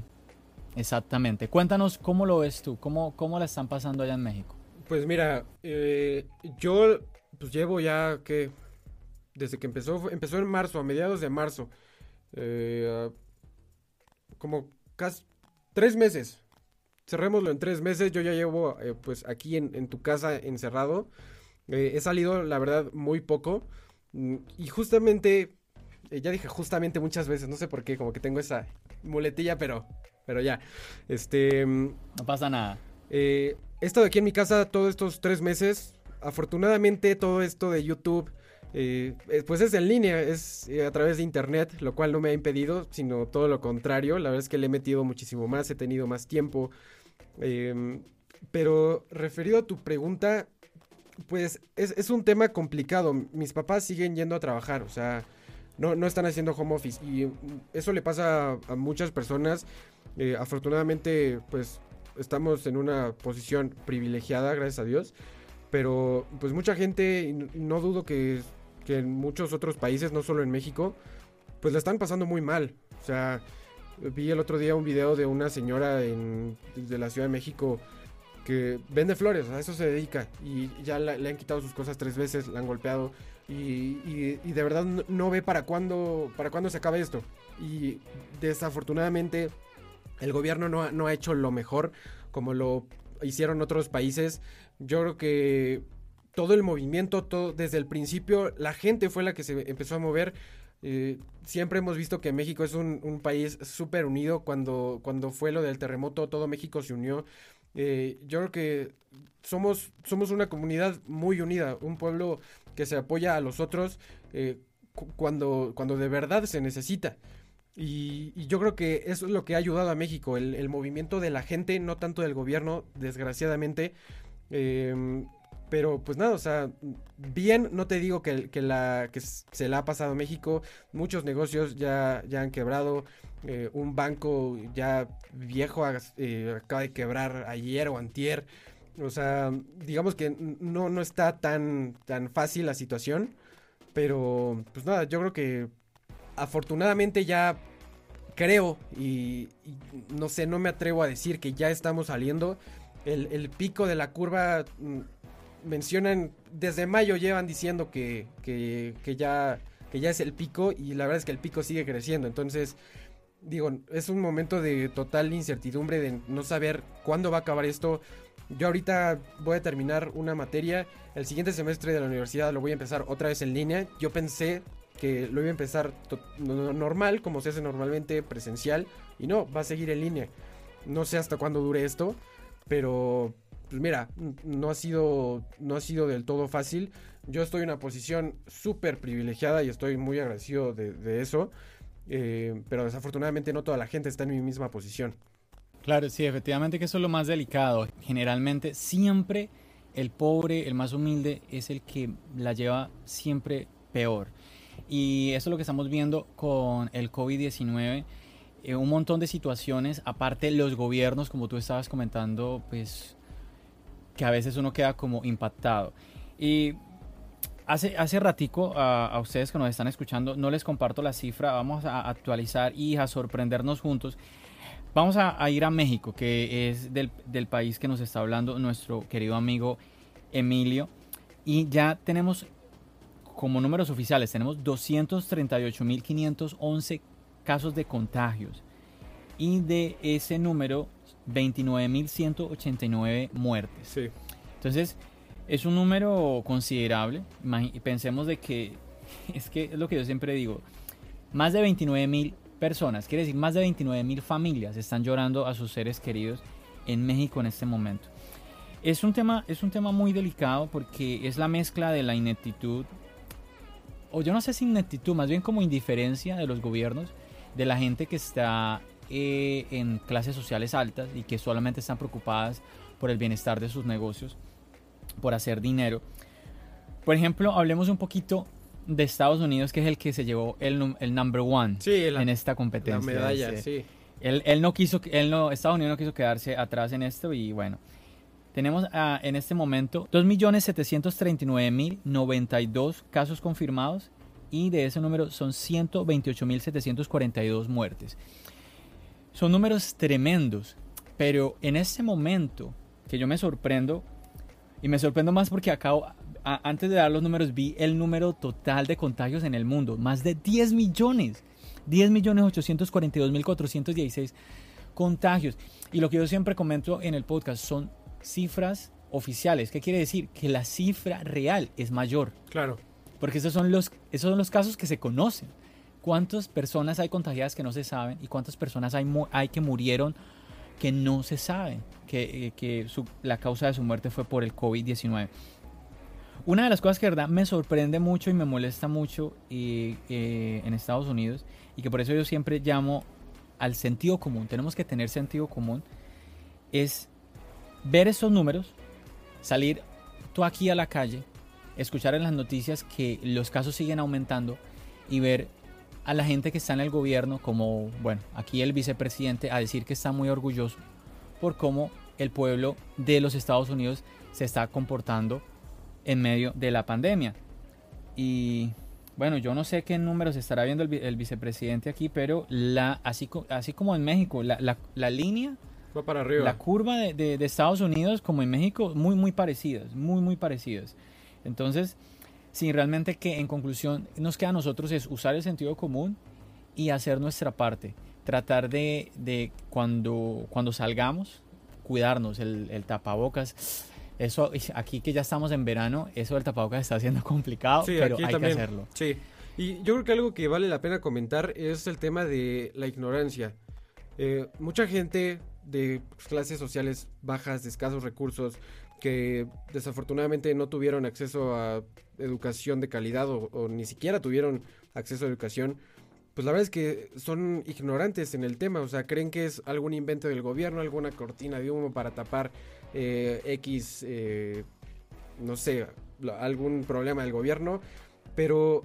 exactamente. Cuéntanos cómo lo ves tú, cómo, cómo la están pasando allá en México. Pues mira, eh, yo pues llevo ya que desde que empezó, empezó en marzo, a mediados de marzo, eh, como casi tres meses. Cerrémoslo en tres meses. Yo ya llevo eh, pues aquí en, tu casa encerrado. he salido, la verdad, muy poco. Mm, y justamente, ya dije justamente muchas veces, no sé por qué, como que tengo esa muletilla, pero, pero ya. Este. Mm, no pasa nada. he estado aquí en mi casa todos estos tres meses afortunadamente todo esto de YouTube eh, eh, pues es en línea, es eh, a través de internet, lo cual no me ha impedido, sino todo lo contrario. La verdad es que le he metido muchísimo más, he tenido más tiempo. Em, pero referido a tu pregunta, pues es, un tema complicado. Mis papás siguen yendo a trabajar, o sea, no, no están haciendo home office. Y eso le pasa a muchas personas. afortunadamente, pues estamos en una posición privilegiada, gracias a Dios. Pero pues mucha gente, no dudo que, en muchos otros países, no solo en México, pues la están pasando muy mal. O sea, vi el otro día un video de una señora de la Ciudad de México que vende flores, a eso se dedica y ya le han quitado sus cosas tres veces, la han golpeado y, de verdad no, ve para cuándo, para cuándo se acabe esto. Y desafortunadamente el gobierno no, no ha hecho lo mejor como lo hicieron otros países yo creo que todo el movimiento, todo, desde el principio, la gente fue la que se empezó a mover. Eh, siempre hemos visto que México es un, país súper unido. Cuando, cuando fue lo del terremoto, todo México se unió. Eh, yo creo que somos, somos una comunidad muy unida, un pueblo que se apoya a los otros eh, cuando, cuando de verdad se necesita. Y, yo creo que eso es lo que ha ayudado a México, el, el movimiento de la gente, no tanto del gobierno, desgraciadamente. Em, pero pues nada, o sea, bien, no te digo que, la, que se la ha pasado a México, muchos negocios ya, ya han quebrado, eh, un banco ya viejo eh, acaba de quebrar ayer o antier, o sea, digamos que no, no está tan, tan fácil la situación, pero pues nada, yo creo que afortunadamente ya creo y no sé, no me atrevo a decir que ya estamos saliendo. El, pico de la curva mm, mencionan, desde mayo llevan diciendo que, ya, que ya es el pico y la verdad es que el pico sigue creciendo. Entonces, digo, es un momento de total incertidumbre, de no saber cuándo va a acabar esto. Yo ahorita voy a terminar una materia, el siguiente semestre de la universidad lo voy a empezar otra vez en línea. Yo pensé que lo iba a empezar normal, como se hace normalmente, presencial, y no, va a seguir en línea. No sé hasta cuándo dure esto. Pero, pues mira, no ha sido, no ha sido del todo fácil. Yo estoy en una posición súper privilegiada y estoy muy agradecido de, eso. Eh, pero desafortunadamente no toda la gente está en mi misma posición. Claro, sí, efectivamente que eso es lo más delicado. Generalmente siempre el pobre, el más humilde, es el que la lleva siempre peor. Y eso es lo que estamos viendo con el COVID-19 eh, un montón de situaciones, aparte los gobiernos, como tú estabas comentando, pues que a veces uno queda como impactado. Y hace, hace ratico a, ustedes que nos están escuchando, no les comparto la cifra, vamos a actualizar y a sorprendernos juntos. Vamos a, ir a México, que es del, del país que nos está hablando nuestro querido amigo Emilio. Y ya tenemos como números oficiales, tenemos 238.511 casos de contagios y de ese número 29.189 muertes. Sí. Entonces, es un número considerable. Pensemos de que, es que es lo que yo siempre digo, más de 29.000 personas, quiere decir más de 29.000 familias están llorando a sus seres queridos en México en este momento. Es un tema, es un tema muy delicado porque es la mezcla de la ineptitud, o yo no sé si ineptitud, más bien como indiferencia de los gobiernos de la gente que está eh, en clases sociales altas y que solamente están preocupadas por el bienestar de sus negocios, por hacer dinero. Por ejemplo, hablemos un poquito de Estados Unidos, que es el que se llevó el, el number one en esta competencia. La medalla, sí. Él, él, no quiso, él no, Estados Unidos no quiso quedarse atrás en esto y bueno, tenemos en este momento 2.739.092 casos confirmados y de ese número son 128.742 muertes. Son números tremendos, pero en este momento que yo me sorprendo, y me sorprendo más porque acabo, antes de dar los números vi el número total de contagios en el mundo, más de 10 millones, 10 millones 842 mil 416 contagios. Y lo que yo siempre comento en el podcast son cifras oficiales. ¿Qué quiere decir? Que la cifra real es mayor. Claro. Porque esos son los, esos son los casos que se conocen. ¿Cuántas personas hay contagiadas que no se saben? ¿Y cuántas personas hay, hay que murieron que no se saben que, eh, que la causa de su muerte fue por el COVID-19? Una de las cosas que verdad me sorprende mucho y me molesta mucho eh, eh, en Estados Unidos y que por eso yo siempre llamo al sentido común, tenemos que tener sentido común, es ver esos números, salir tú aquí a la calle, escuchar en las noticias que los casos siguen aumentando y ver a la gente que está en el gobierno, como, bueno, aquí el vicepresidente, a decir que está muy orgulloso por cómo el pueblo de los Estados Unidos se está comportando en medio de la pandemia. Y bueno, yo no sé qué números estará viendo el, vicepresidente aquí, pero la, así, así como en México, la, la línea para arriba. La curva de, Estados Unidos como en México, muy, muy parecidas, muy, muy parecidas. Entonces, sí, realmente que en conclusión nos queda a nosotros es usar el sentido común y hacer nuestra parte. Tratar de, cuando, cuando salgamos, cuidarnos, el, tapabocas. Eso, aquí que ya estamos en verano, eso del tapabocas está siendo complicado, pero hay que hacerlo. Sí, y yo creo que algo que vale la pena comentar es el tema de la ignorancia. Eh, mucha gente de clases sociales bajas, de escasos recursos, que desafortunadamente no tuvieron acceso a educación de calidad o, ni siquiera tuvieron acceso a educación, pues la verdad es que son ignorantes en el tema, o sea, creen que es algún invento del gobierno, alguna cortina de humo para tapar eh, X, eh, no sé, algún problema del gobierno, pero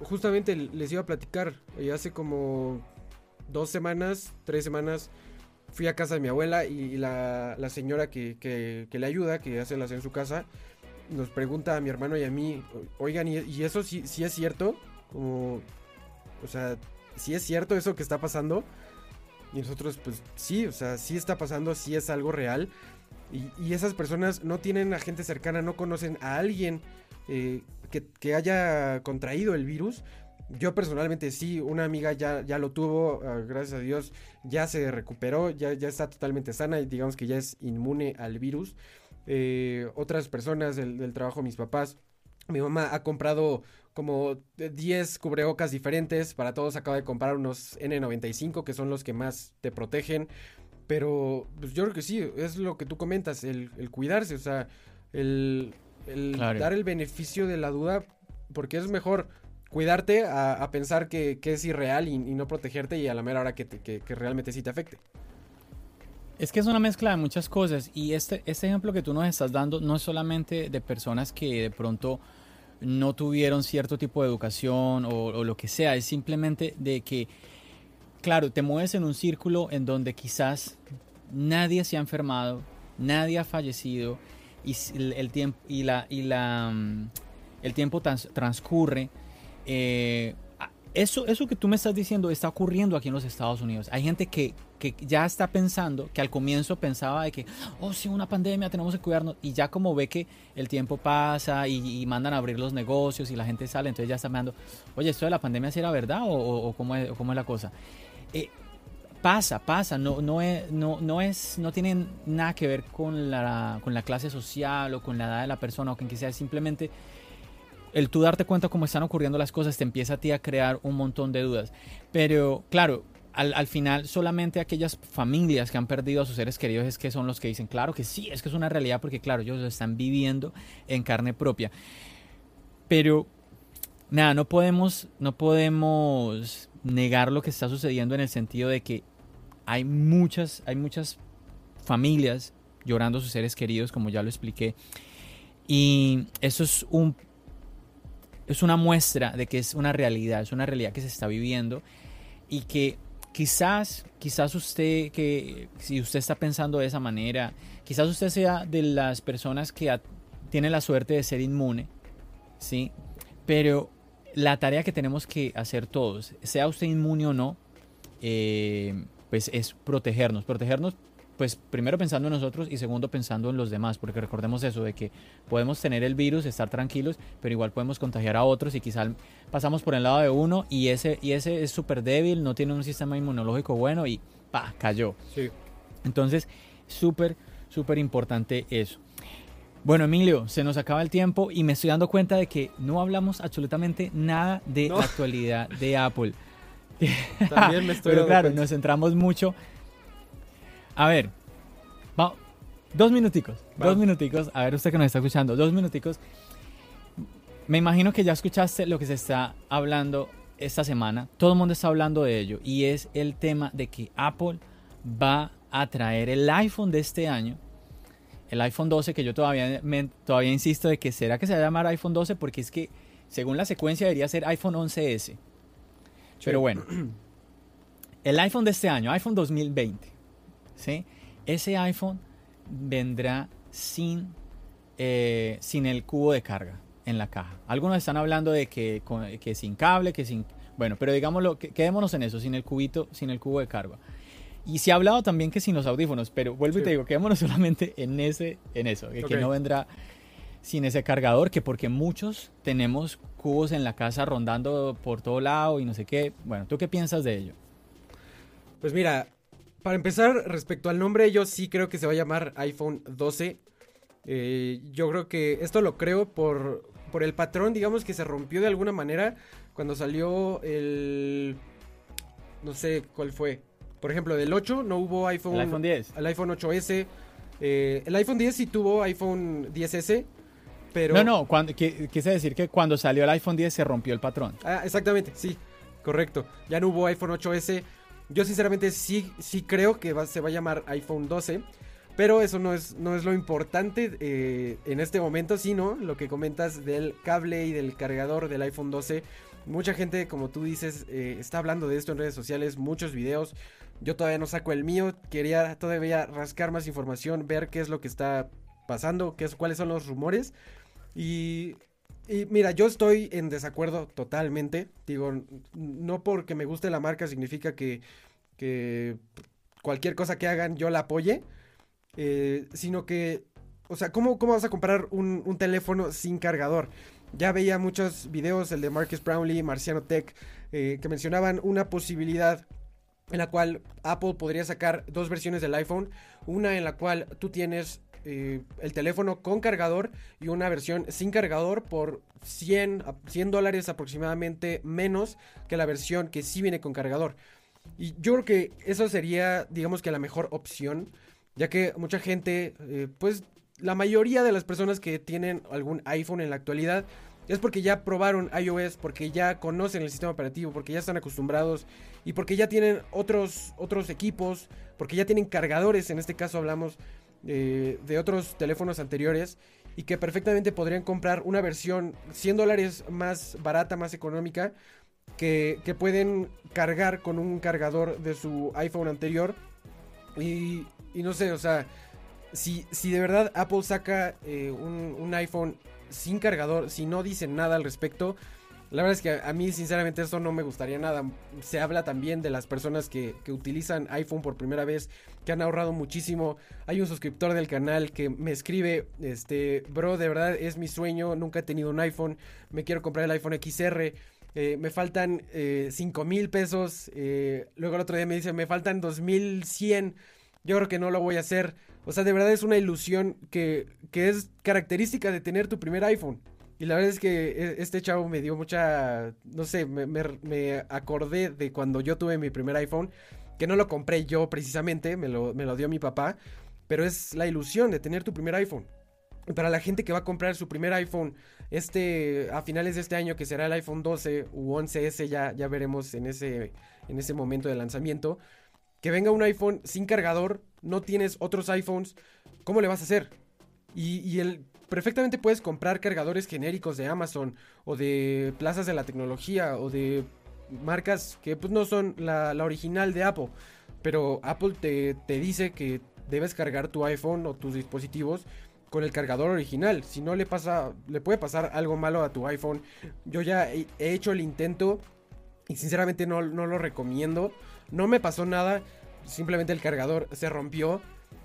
justamente les iba a platicar, eh, hace como dos semanas, tres semanas, fui a casa de mi abuela y la, señora que, le ayuda, que hace las en su casa, nos pregunta a mi hermano y a mí, oigan, ¿y, eso sí, sí, es cierto? Como, o sea, ¿sí es cierto eso que está pasando? Y nosotros, pues sí, o sea, sí está pasando, sí es algo real. Y, esas personas no tienen a gente cercana, no conocen a alguien eh, que, que, haya contraído el virus, yo personalmente sí, una amiga ya, ya lo tuvo, ah, gracias a Dios, ya se recuperó, ya, ya está totalmente sana y digamos que ya es inmune al virus. Eh, otras personas del, trabajo, mis papás, mi mamá ha comprado como 10 cubrebocas diferentes, para todos acaba de comprar unos N95 que son los que más te protegen. Pero pues yo creo que sí, es lo que tú comentas, el, cuidarse, o sea, el, dar el beneficio de la duda, porque es mejor cuidarte a, pensar que, es irreal y, no protegerte y a la mera hora que, realmente sí te afecte. Es que es una mezcla de muchas cosas y este, este ejemplo que tú nos estás dando no es solamente de personas que de pronto no tuvieron cierto tipo de educación o, lo que sea, es simplemente de que, claro, te mueves en un círculo en donde quizás nadie se ha enfermado, nadie ha fallecido y el, tiempo y la, y la mm, el tiempo transcurre eh, eso, eso que tú me estás diciendo está ocurriendo aquí en los Estados Unidos. Hay gente que, que, ya está pensando, que al comienzo pensaba de que, oh, sí, una pandemia, tenemos que cuidarnos. Y ya como ve que el tiempo pasa y, mandan a abrir los negocios y la gente sale, entonces ya está pensando, oye, ¿esto de la pandemia sí era verdad o, o, cómo, es, cómo, es, la cosa? Eh, pasa, pasa, no, no, es, no, no, es, no tiene nada que ver con la, con la clase social o con la edad de la persona o con que sea, simplemente el tú darte cuenta cómo están ocurriendo las cosas te empieza a ti a crear un montón de dudas. Pero claro, al, final solamente aquellas familias que han perdido a sus seres queridos es que son los que dicen, claro que sí, es que es una realidad porque claro, ellos lo están viviendo en carne propia. Pero nada, no podemos, no podemos negar lo que está sucediendo en el sentido de que hay muchas, hay muchas familias llorando a sus seres queridos, como ya lo expliqué. Y eso es un es una muestra de que es una realidad, es una realidad que se está viviendo y que quizás, quizás usted, que si usted está pensando de esa manera, quizás usted sea de las personas que tiene la suerte de ser inmune, ¿sí? Pero la tarea que tenemos que hacer todos, sea usted inmune o no, eh, pues es protegernos. Protegernos, pues primero pensando en nosotros y segundo pensando en los demás, porque recordemos eso de que podemos tener el virus, estar tranquilos, pero igual podemos contagiar a otros y quizás pasamos por el lado de uno y ese, y ese es súper débil, no tiene un sistema inmunológico bueno y pa, cayó. Sí. Entonces, súper, súper importante eso. Bueno, Emilio, se nos acaba el tiempo y me estoy dando cuenta de que no hablamos absolutamente nada de No. la actualidad de Apple. También me estoy Pero claro, cuenta. nos centramos mucho. A ver, va- dos minuticos, Va. dos minuticos. A ver, usted que nos está escuchando, dos minuticos. Me imagino que ya escuchaste lo que se está hablando esta semana. Todo el mundo está hablando de ello y es el tema de que Apple va a traer el iPhone de este año. El iPhone 12 que yo todavía, me- todavía insisto de que será que se va a llamar iPhone 12 porque es que según la secuencia debería ser iPhone 11S. Pero bueno, el iPhone de este año, iPhone 2020, ¿sí? Ese iPhone vendrá sin, eh, sin el cubo de carga en la caja. Algunos están hablando de que, que sin cable, que sin... Bueno, pero digámoslo, que- quedémonos en eso, sin el cubito, sin el cubo de carga. Y se ha hablado también que sin los audífonos, pero vuelvo y Sí. te digo, quedémonos solamente en ese, en eso, de que no vendrá sin ese cargador, que porque muchos tenemos cubos en la casa rondando por todo lado y no sé qué. Bueno, ¿tú qué piensas de ello? Pues mira, para empezar, respecto al nombre, yo sí creo que se va a llamar iPhone 12. Eh, yo creo que esto lo creo por, por el patrón, digamos, que se rompió de alguna manera cuando salió el... No sé cuál fue. Por ejemplo, del 8 no hubo iPhone... El iPhone 10. El iPhone 8S. eh, el iPhone 10 sí tuvo iPhone 10S, pero... No, no, cuando, qui- quise decir que cuando salió el iPhone 10 se rompió el patrón. Ah, exactamente, sí, correcto. Ya no hubo iPhone 8S. Yo sinceramente sí, sí creo que se va a llamar iPhone 12. Pero eso no es, no es lo importante eh, en este momento, sino lo que comentas del cable y del cargador del iPhone 12. Mucha gente, como tú dices, eh, está hablando de esto en redes sociales, muchos videos. Yo todavía no saco el mío, quería todavía rascar más información, ver qué es lo que está pasando, qué es, cuáles son los rumores. Y y mira, yo estoy en desacuerdo totalmente. Digo, no porque me guste la marca significa que, que cualquier cosa que hagan yo la apoye. eh, sino que, o sea, ¿cómo, cómo vas a comprar un, un teléfono sin cargador? Ya veía muchos videos, el de Marcus Brownlee, Marciano Tech, eh, que mencionaban una posibilidad en la cual Apple podría sacar dos versiones del iPhone. Una en la cual tú tienes eh, el teléfono con cargador y una versión sin cargador por 100, a- 100 dólares aproximadamente menos que la versión que sí viene con cargador. Y yo creo que eso sería, digamos que la mejor opción, ya que mucha gente, eh, pues la mayoría de las personas que tienen algún iPhone en la actualidad es porque ya probaron iOS, porque ya conocen el sistema operativo, porque ya están acostumbrados y porque ya tienen otros, otros equipos, porque ya tienen cargadores, en este caso hablamos de otros teléfonos anteriores y que perfectamente podrían comprar una versión 100 dólares más barata, más económica, que, que pueden cargar con un cargador de su iPhone anterior. Y, y no sé, o sea, si, si de verdad Apple saca eh, un, un iPhone sin cargador, si no dicen nada al respecto, la verdad es que a, a mí sinceramente eso no me gustaría nada. Se habla también de las personas que, que utilizan iPhone por primera vez, que han ahorrado muchísimo. Hay un suscriptor del canal que me escribe, este, bro, de verdad es mi sueño, nunca he tenido un iPhone, me quiero comprar el iPhone XR. eh, me faltan 5 mil pesos. eh, luego el otro día me dice, me faltan 2100. Yo creo que no lo voy a hacer. O sea, de verdad es una ilusión que, que es característica de tener tu primer iPhone. Y la verdad es que e- este chavo me dio mucha, no sé, me- me acordé de cuando yo tuve mi primer iPhone, que no lo compré yo precisamente, me lo, me lo dio mi papá, pero es la ilusión de tener tu primer iPhone. Para la gente que va a comprar su primer iPhone este, a finales de este año, que será el iPhone 12 u 11S, ya, ya veremos en ese, en ese momento de lanzamiento, que venga un iPhone sin cargador, no tienes otros iPhones, ¿cómo le vas a hacer? Y, y el, perfectamente puedes comprar cargadores genéricos de Amazon o de plazas de la tecnología o de marcas que pues no son la, original de Apple. Pero Apple te, te dice que debes cargar tu iPhone o tus dispositivos con el cargador original. Si no le pasa, le puede pasar algo malo a tu iPhone. Yo ya he, he hecho el intento y sinceramente no, no, lo recomiendo. No me pasó nada. Simplemente el cargador se rompió.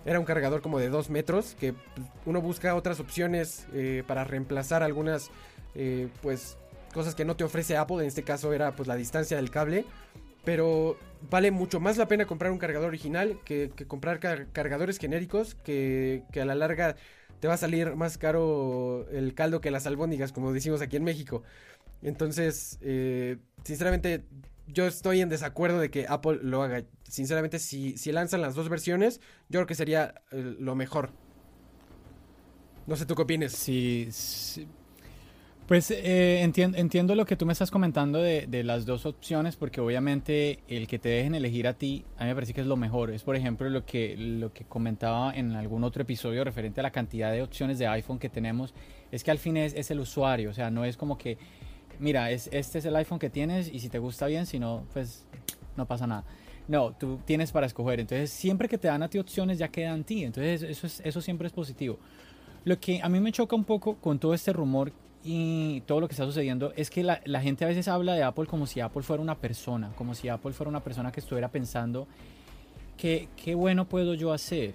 Era un cargador como de 2 metros. Que pues, uno busca otras opciones eh, para reemplazar algunas eh, pues cosas que no te ofrece Apple. En este caso era pues la distancia del cable. Pero vale mucho más la pena comprar un cargador original que, comprar car cargadores genéricos que, que, a la larga te va a salir más caro el caldo que las albóndigas, como decimos aquí en México. Entonces, eh, sinceramente, yo estoy en desacuerdo de que Apple lo haga. Sinceramente, si, si lanzan las dos versiones, yo creo que sería eh, lo mejor. No sé tú qué opinas. Sí, sí. Pues eh, entiendo, lo que tú me estás comentando de, las dos opciones, porque obviamente el que te dejen elegir a ti, a mí me parece que es lo mejor. Es por ejemplo lo que, lo que comentaba en algún otro episodio referente a la cantidad de opciones de iPhone que tenemos, es que al fin es, es el usuario, o sea, no es como que, mira, es, este es el iPhone que tienes y si te gusta bien, si no, pues no pasa nada. No, tú tienes para escoger. Entonces, siempre que te dan a ti opciones, ya quedan en ti. Entonces, eso, es, eso siempre es positivo. Lo que a mí me choca un poco con todo este rumor y todo lo que está sucediendo es que la, la, gente a veces habla de Apple como si Apple fuera una persona, como si Apple fuera una persona que estuviera pensando que qué bueno puedo yo hacer.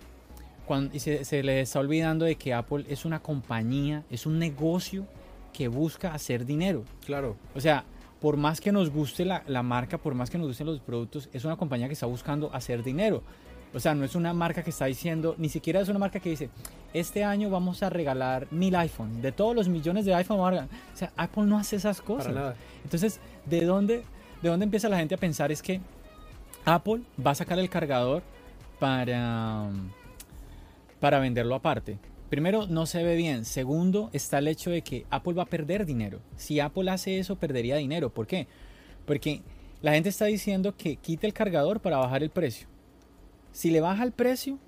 Cuando, y se, se le está olvidando de que Apple es una compañía, es un negocio que busca hacer dinero. Claro. O sea, por más que nos guste la, la marca, por más que nos gusten los productos, es una compañía que está buscando hacer dinero. O sea, no es una marca que está diciendo, ni siquiera es una marca que dice, este año vamos a regalar mil iPhones. De todos los millones de iPhone, o sea, Apple no hace esas cosas. Para nada. Entonces, ¿de dónde, ¿de dónde empieza la gente a pensar? Es que Apple va a sacar el cargador para, para venderlo aparte. Primero, no se ve bien. Segundo, está el hecho de que Apple va a perder dinero. Si Apple hace eso, perdería dinero. ¿Por qué? Porque la gente está diciendo que quite el cargador para bajar el precio. Si le baja el precio,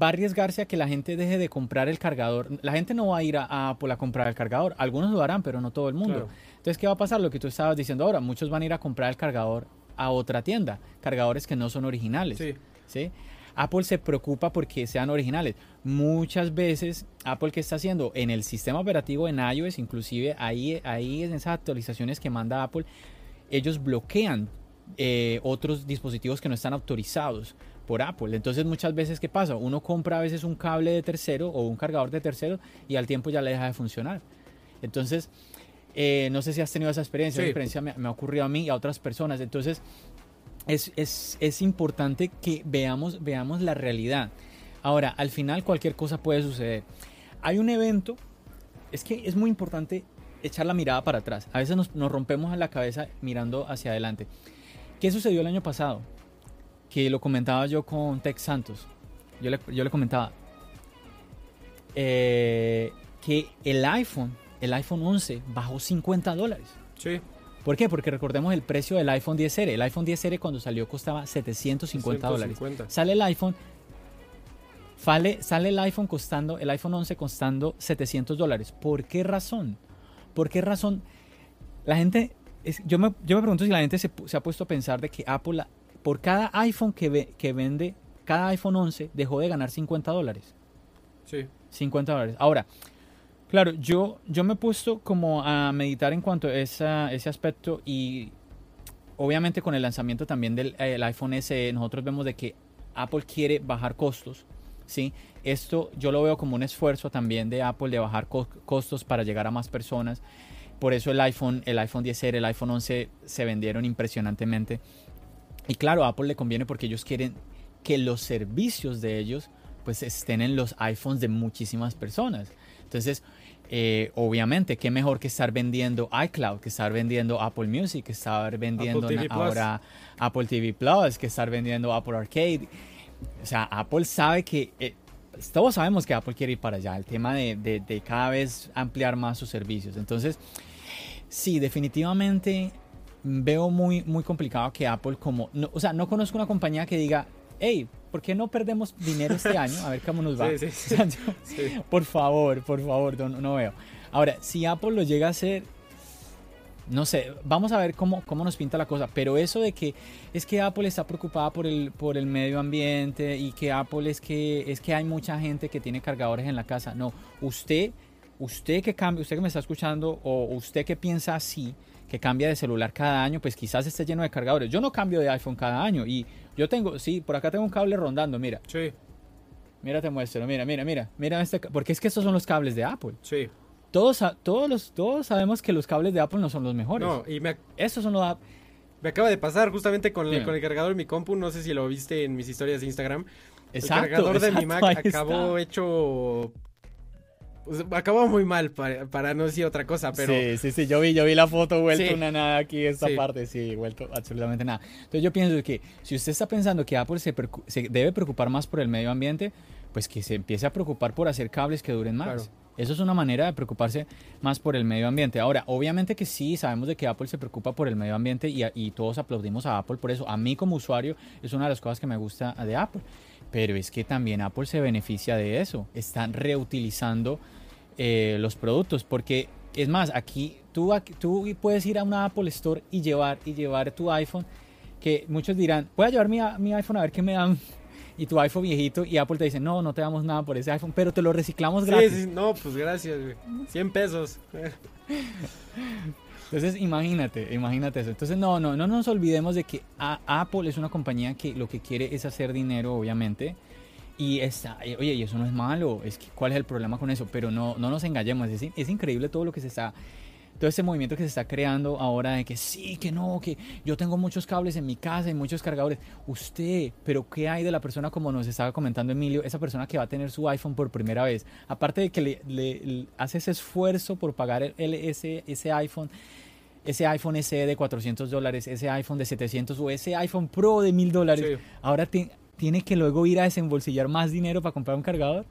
va a arriesgarse a que la gente deje de comprar el cargador. La gente no va a ir a, Apple a comprar el cargador. Algunos lo harán, pero no todo el mundo. Claro. Entonces, ¿qué va a pasar? Lo que tú estabas diciendo ahora. Muchos van a ir a comprar el cargador a otra tienda. Cargadores que no son originales. Sí. ¿sí? Apple se preocupa porque sean originales. Muchas veces Apple que está haciendo en el sistema operativo en iOS, inclusive ahí, ahí en esas actualizaciones que manda Apple, ellos bloquean eh, otros dispositivos que no están autorizados por Apple. Entonces muchas veces, ¿qué pasa? Uno compra a veces un cable de tercero o un cargador de tercero y al tiempo ya le deja de funcionar. Entonces, eh, no sé si has tenido esa experiencia, Sí. esa experiencia me, me, ha ocurrido a mí y a otras personas. Entonces, es, es, es importante que veamos, veamos la realidad. Ahora, al final cualquier cosa puede suceder. Hay un evento, es que es muy importante echar la mirada para atrás. A veces nos, nos rompemos en la cabeza mirando hacia adelante. ¿Qué sucedió el año pasado? Que lo comentaba yo con Tex Santos. Yo le, yo le comentaba eh, que el iPhone, el iPhone 11, bajó 50 dólares. Sí. ¿Por qué? Porque recordemos el precio del iPhone 10R. El iPhone 10R cuando salió costaba 750 dólares. Sale el iPhone, sale, sale el iPhone costando, el iPhone 11 costando 700 dólares. ¿Por qué razón? ¿Por qué razón? La gente, es, yo, me, yo me pregunto si la gente se, se ha puesto a pensar de que Apple por cada iPhone que, ve, que vende, cada iPhone 11 dejó de ganar 50 dólares. Sí. 50 dólares. Ahora, claro, yo, yo me he puesto como a meditar en cuanto a esa, ese aspecto y obviamente con el lanzamiento también del el iPhone SE nosotros vemos de que Apple quiere bajar costos. ¿sí? Esto yo lo veo como un esfuerzo también de Apple de bajar co costos para llegar a más personas. Por eso el iPhone, el iPhone 10R, el iPhone 11 se vendieron impresionantemente. Y claro, a Apple le conviene porque ellos quieren que los servicios de ellos pues estén en los iPhones de muchísimas personas. Entonces, eh, obviamente, qué mejor que estar vendiendo iCloud, que estar vendiendo Apple Music, que estar vendiendo Apple ahora Apple TV Plus, que estar vendiendo Apple Arcade. O sea, Apple sabe que... Eh, todos sabemos que Apple quiere ir para allá, el tema de, de, de cada vez ampliar más sus servicios. Entonces, sí, definitivamente veo muy, muy complicado que Apple como... No, o sea, no conozco una compañía que diga, hey, ¿por qué no perdemos dinero este año? A ver cómo nos va. Sí, sí, sí. Por favor, por favor, no, no, veo. Ahora, si Apple lo llega a hacer, no sé, vamos a ver cómo, cómo nos pinta la cosa, pero eso de que es que Apple está preocupada por el, por el medio ambiente y que Apple es que, es que hay mucha gente que tiene cargadores en la casa, no, usted, usted que cambia, usted que me está escuchando o usted que piensa así, que cambia de celular cada año, pues quizás esté lleno de cargadores. Yo no cambio de iPhone cada año y yo tengo, sí, por acá tengo un cable rondando, mira. Sí, Mira, te muestro, mira, mira, mira, mira este, porque es que estos son los cables de Apple. sí. Todos, todos, los, todos sabemos que los cables de Apple no son los mejores. No, y me, Estos son los... me acaba de pasar justamente con el, con el cargador de mi compu, no sé si lo viste en mis historias de Instagram. Exacto, el cargador de mi Mac acabó está. hecho... pues, acabó muy mal, para, para no decir otra cosa, pero... Sí, sí, sí, yo vi, yo vi la foto vuelto Sí. una nada aquí, esta Sí. parte, sí, vuelto absolutamente nada. Entonces yo pienso que si usted está pensando que Apple se, debe preocupar más por el medio ambiente, pues que se empiece a preocupar por hacer cables que duren más. Claro. Eso es una manera de preocuparse más por el medio ambiente. Ahora, obviamente que sí, sabemos de que Apple se preocupa por el medio ambiente y, y todos aplaudimos a Apple por eso. A mí como usuario es una de las cosas que me gusta de Apple. Pero es que también Apple se beneficia de eso. Están reutilizando eh, los productos. Porque, es más, aquí tú, tú puedes ir a una Apple Store y llevar, y llevar tu iPhone. Que muchos dirán, voy a llevar mi, mi iPhone a ver qué me dan. Y tu iPhone viejito. Y Apple te dice, no, no te damos nada por ese iPhone. Pero te lo reciclamos Sí, gratis. sí, no, pues gracias, güey. 100 pesos. Entonces, imagínate, imagínate eso. Entonces, no, no, no nos olvidemos de que Apple es una compañía que lo que quiere es hacer dinero, obviamente. Y está, eh, oye, y eso no es malo. Es que, ¿cuál es el problema con eso? Pero no, no nos engañemos. Es, es increíble todo lo que se está, todo ese movimiento que se está creando ahora de que sí, que no, que yo tengo muchos cables en mi casa y muchos cargadores. Usted, pero ¿qué hay de la persona como nos estaba comentando Emilio? Esa persona que va a tener su iPhone por primera vez. Aparte de que le, le- le hace ese esfuerzo por pagar el, el- ese, ese iPhone ese iPhone SE de 400 dólares, ese iPhone de 700 o ese iPhone Pro de 1000 dólares, Sí. ahora ti- tiene que luego ir a desembolsillar más dinero para comprar un cargador.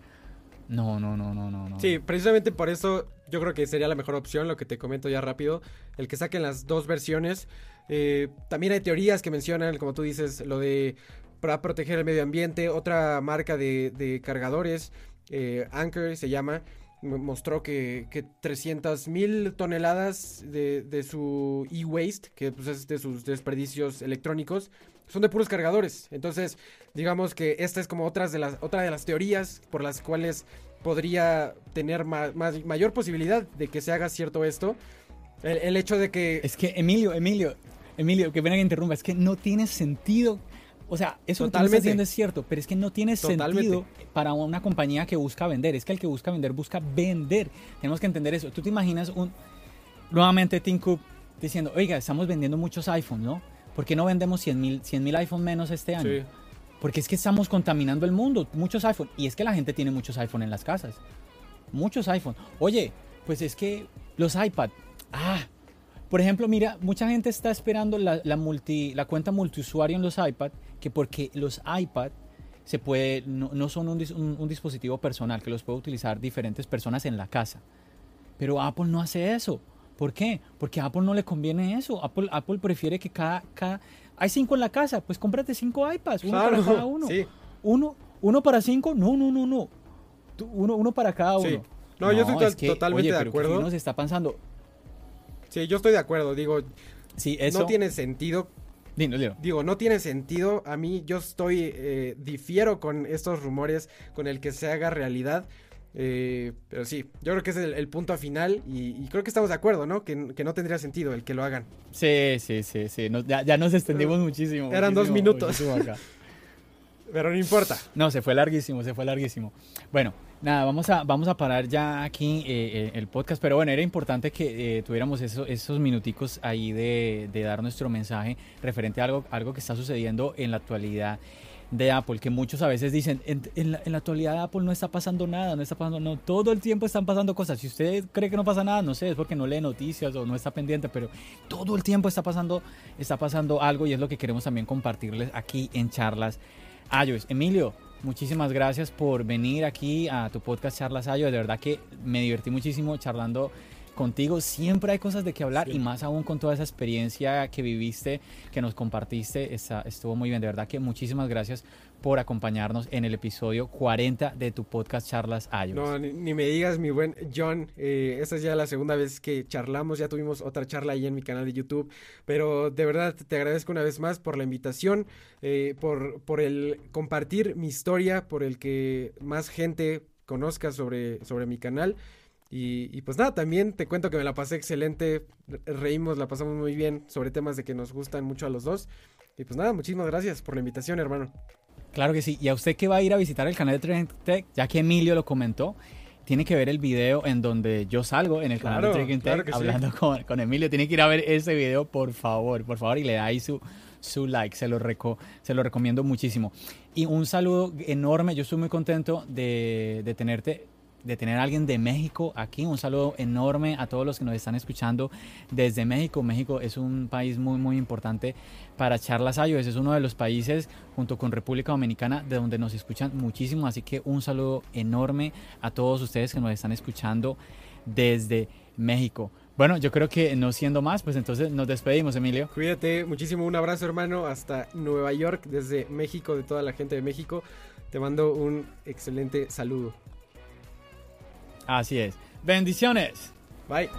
No, no, no, no, no. Sí, precisamente por eso yo creo que sería la mejor opción, lo que te comento ya rápido, el que saquen las dos versiones. Eh, también hay teorías que mencionan, como tú dices, lo de para proteger el medio ambiente. Otra marca de, de cargadores, eh, Anchor se llama, mostró que, que 300 mil toneladas de, de su e-waste, que pues, es de sus desperdicios electrónicos, son de puros cargadores. Entonces, digamos que esta es como otras de las, otra de las teorías por las cuales podría tener ma- más- mayor posibilidad de que se haga cierto esto. El, el hecho de que... Es que, Emilio, Emilio, Emilio, que pena que interrumpa, es que no tiene sentido. O sea, eso que tú me estás Totalmente. diciendo es cierto, pero es que no tiene Totalmente. sentido para una compañía que busca vender. Es que el que busca vender busca vender. Tenemos que entender eso. Tú te imaginas un nuevamente Tim Cook diciendo, oiga, estamos vendiendo muchos iPhones, ¿no? ¿Por qué no vendemos 100 mil 100 mil iPhones menos este año? Sí. Porque es que estamos contaminando el mundo, muchos iPhone. Y es que la gente tiene muchos iPhone en las casas. Muchos iPhone. Oye, pues es que los iPad. Ah, por ejemplo, mira, mucha gente está esperando la, la multi, la cuenta multiusuario en los iPad, que porque los iPad se puede, no, no son un, un- un dispositivo personal, que los puede utilizar diferentes personas en la casa. Pero Apple no hace eso. ¿Por qué? Porque a Apple no le conviene eso. Apple, Apple prefiere que cada, cada... Hay cinco en la casa, pues cómprate cinco iPads, uno Claro, para cada uno. sí. Uno, uno para cinco, no, no, no, no. Uno, uno para cada uno. Sí. No, yo estoy to- totalmente oye, de pero ¿qué acuerdo. nos está pasando? Sí, yo estoy de acuerdo. Digo, Sí, eso... no tiene sentido. Dilo. Digo, no tiene sentido. A mí yo estoy, eh, difiero con estos rumores, con el que se haga realidad. Eh, pero sí, yo creo que es el, el punto final y, y creo que estamos de acuerdo, ¿no? Que, que no tendría sentido el que lo hagan. Sí, sí, sí, sí. Nos- ya, ya nos extendimos muchísimo. Eran dos minutos. acá. Pero no importa. No, se fue larguísimo, se fue larguísimo. Bueno, nada, vamos a, vamos a parar ya aquí eh, eh, el podcast, pero bueno, era importante que eh, tuviéramos eso- esos minuticos ahí de, de dar nuestro mensaje referente a algo, algo que está sucediendo en la actualidad de Apple, que muchos a veces dicen, en, en la, actualidad Apple no está pasando nada, no está pasando, no, todo el tiempo están pasando cosas. Si usted cree que no pasa nada, no sé, es porque no lee noticias o no está pendiente, pero todo el tiempo está pasando, está pasando algo y es lo que queremos también compartirles aquí en charlas iOS. Emilio, muchísimas gracias por venir aquí a tu podcast Charlas iOS. De verdad que me divertí muchísimo charlando contigo. Siempre hay cosas de qué hablar y más aún con toda esa experiencia que viviste, que nos compartiste. Está, estuvo muy bien, de verdad que muchísimas gracias por acompañarnos en el episodio 40 de tu podcast Charlas iOS. No, ni, ni me digas, mi buen John, eh, esta es ya la segunda vez que charlamos, ya tuvimos otra charla ahí en mi canal de YouTube, pero de verdad te agradezco una vez más por la invitación, eh, por, por el compartir mi historia, por el que más gente conozca sobre, sobre mi canal. Y, y, pues nada, también te cuento que me la pasé excelente, reímos, la pasamos muy bien sobre temas de que nos gustan mucho a los dos. Y pues nada, muchísimas gracias por la invitación, hermano. Claro que sí. Y a usted que va a ir a visitar el canal de Trend Tech, ya que Emilio lo comentó, tiene que ver el video en donde yo salgo en el canal Claro, de Trek claro Tech sí. hablando con, con Emilio. Tiene que ir a ver ese video, por favor, por favor, y le da ahí su, su like. Se lo, reco- se lo recomiendo muchísimo. Y un saludo enorme. Yo estoy muy contento de, de tenerte. De tener a alguien de México aquí, un saludo enorme a todos los que nos están escuchando desde México. México es un país muy, muy importante para charlas iOS. Es uno de los países, junto con República Dominicana, de donde nos escuchan muchísimo. Así que un saludo enorme a todos ustedes que nos están escuchando desde México. Bueno, yo creo que no siendo más, pues entonces nos despedimos, Emilio. Cuídate muchísimo, un abrazo hermano hasta Nueva York, desde México, de toda la gente de México. Te mando un excelente saludo. Así es. Bendiciones. Bye.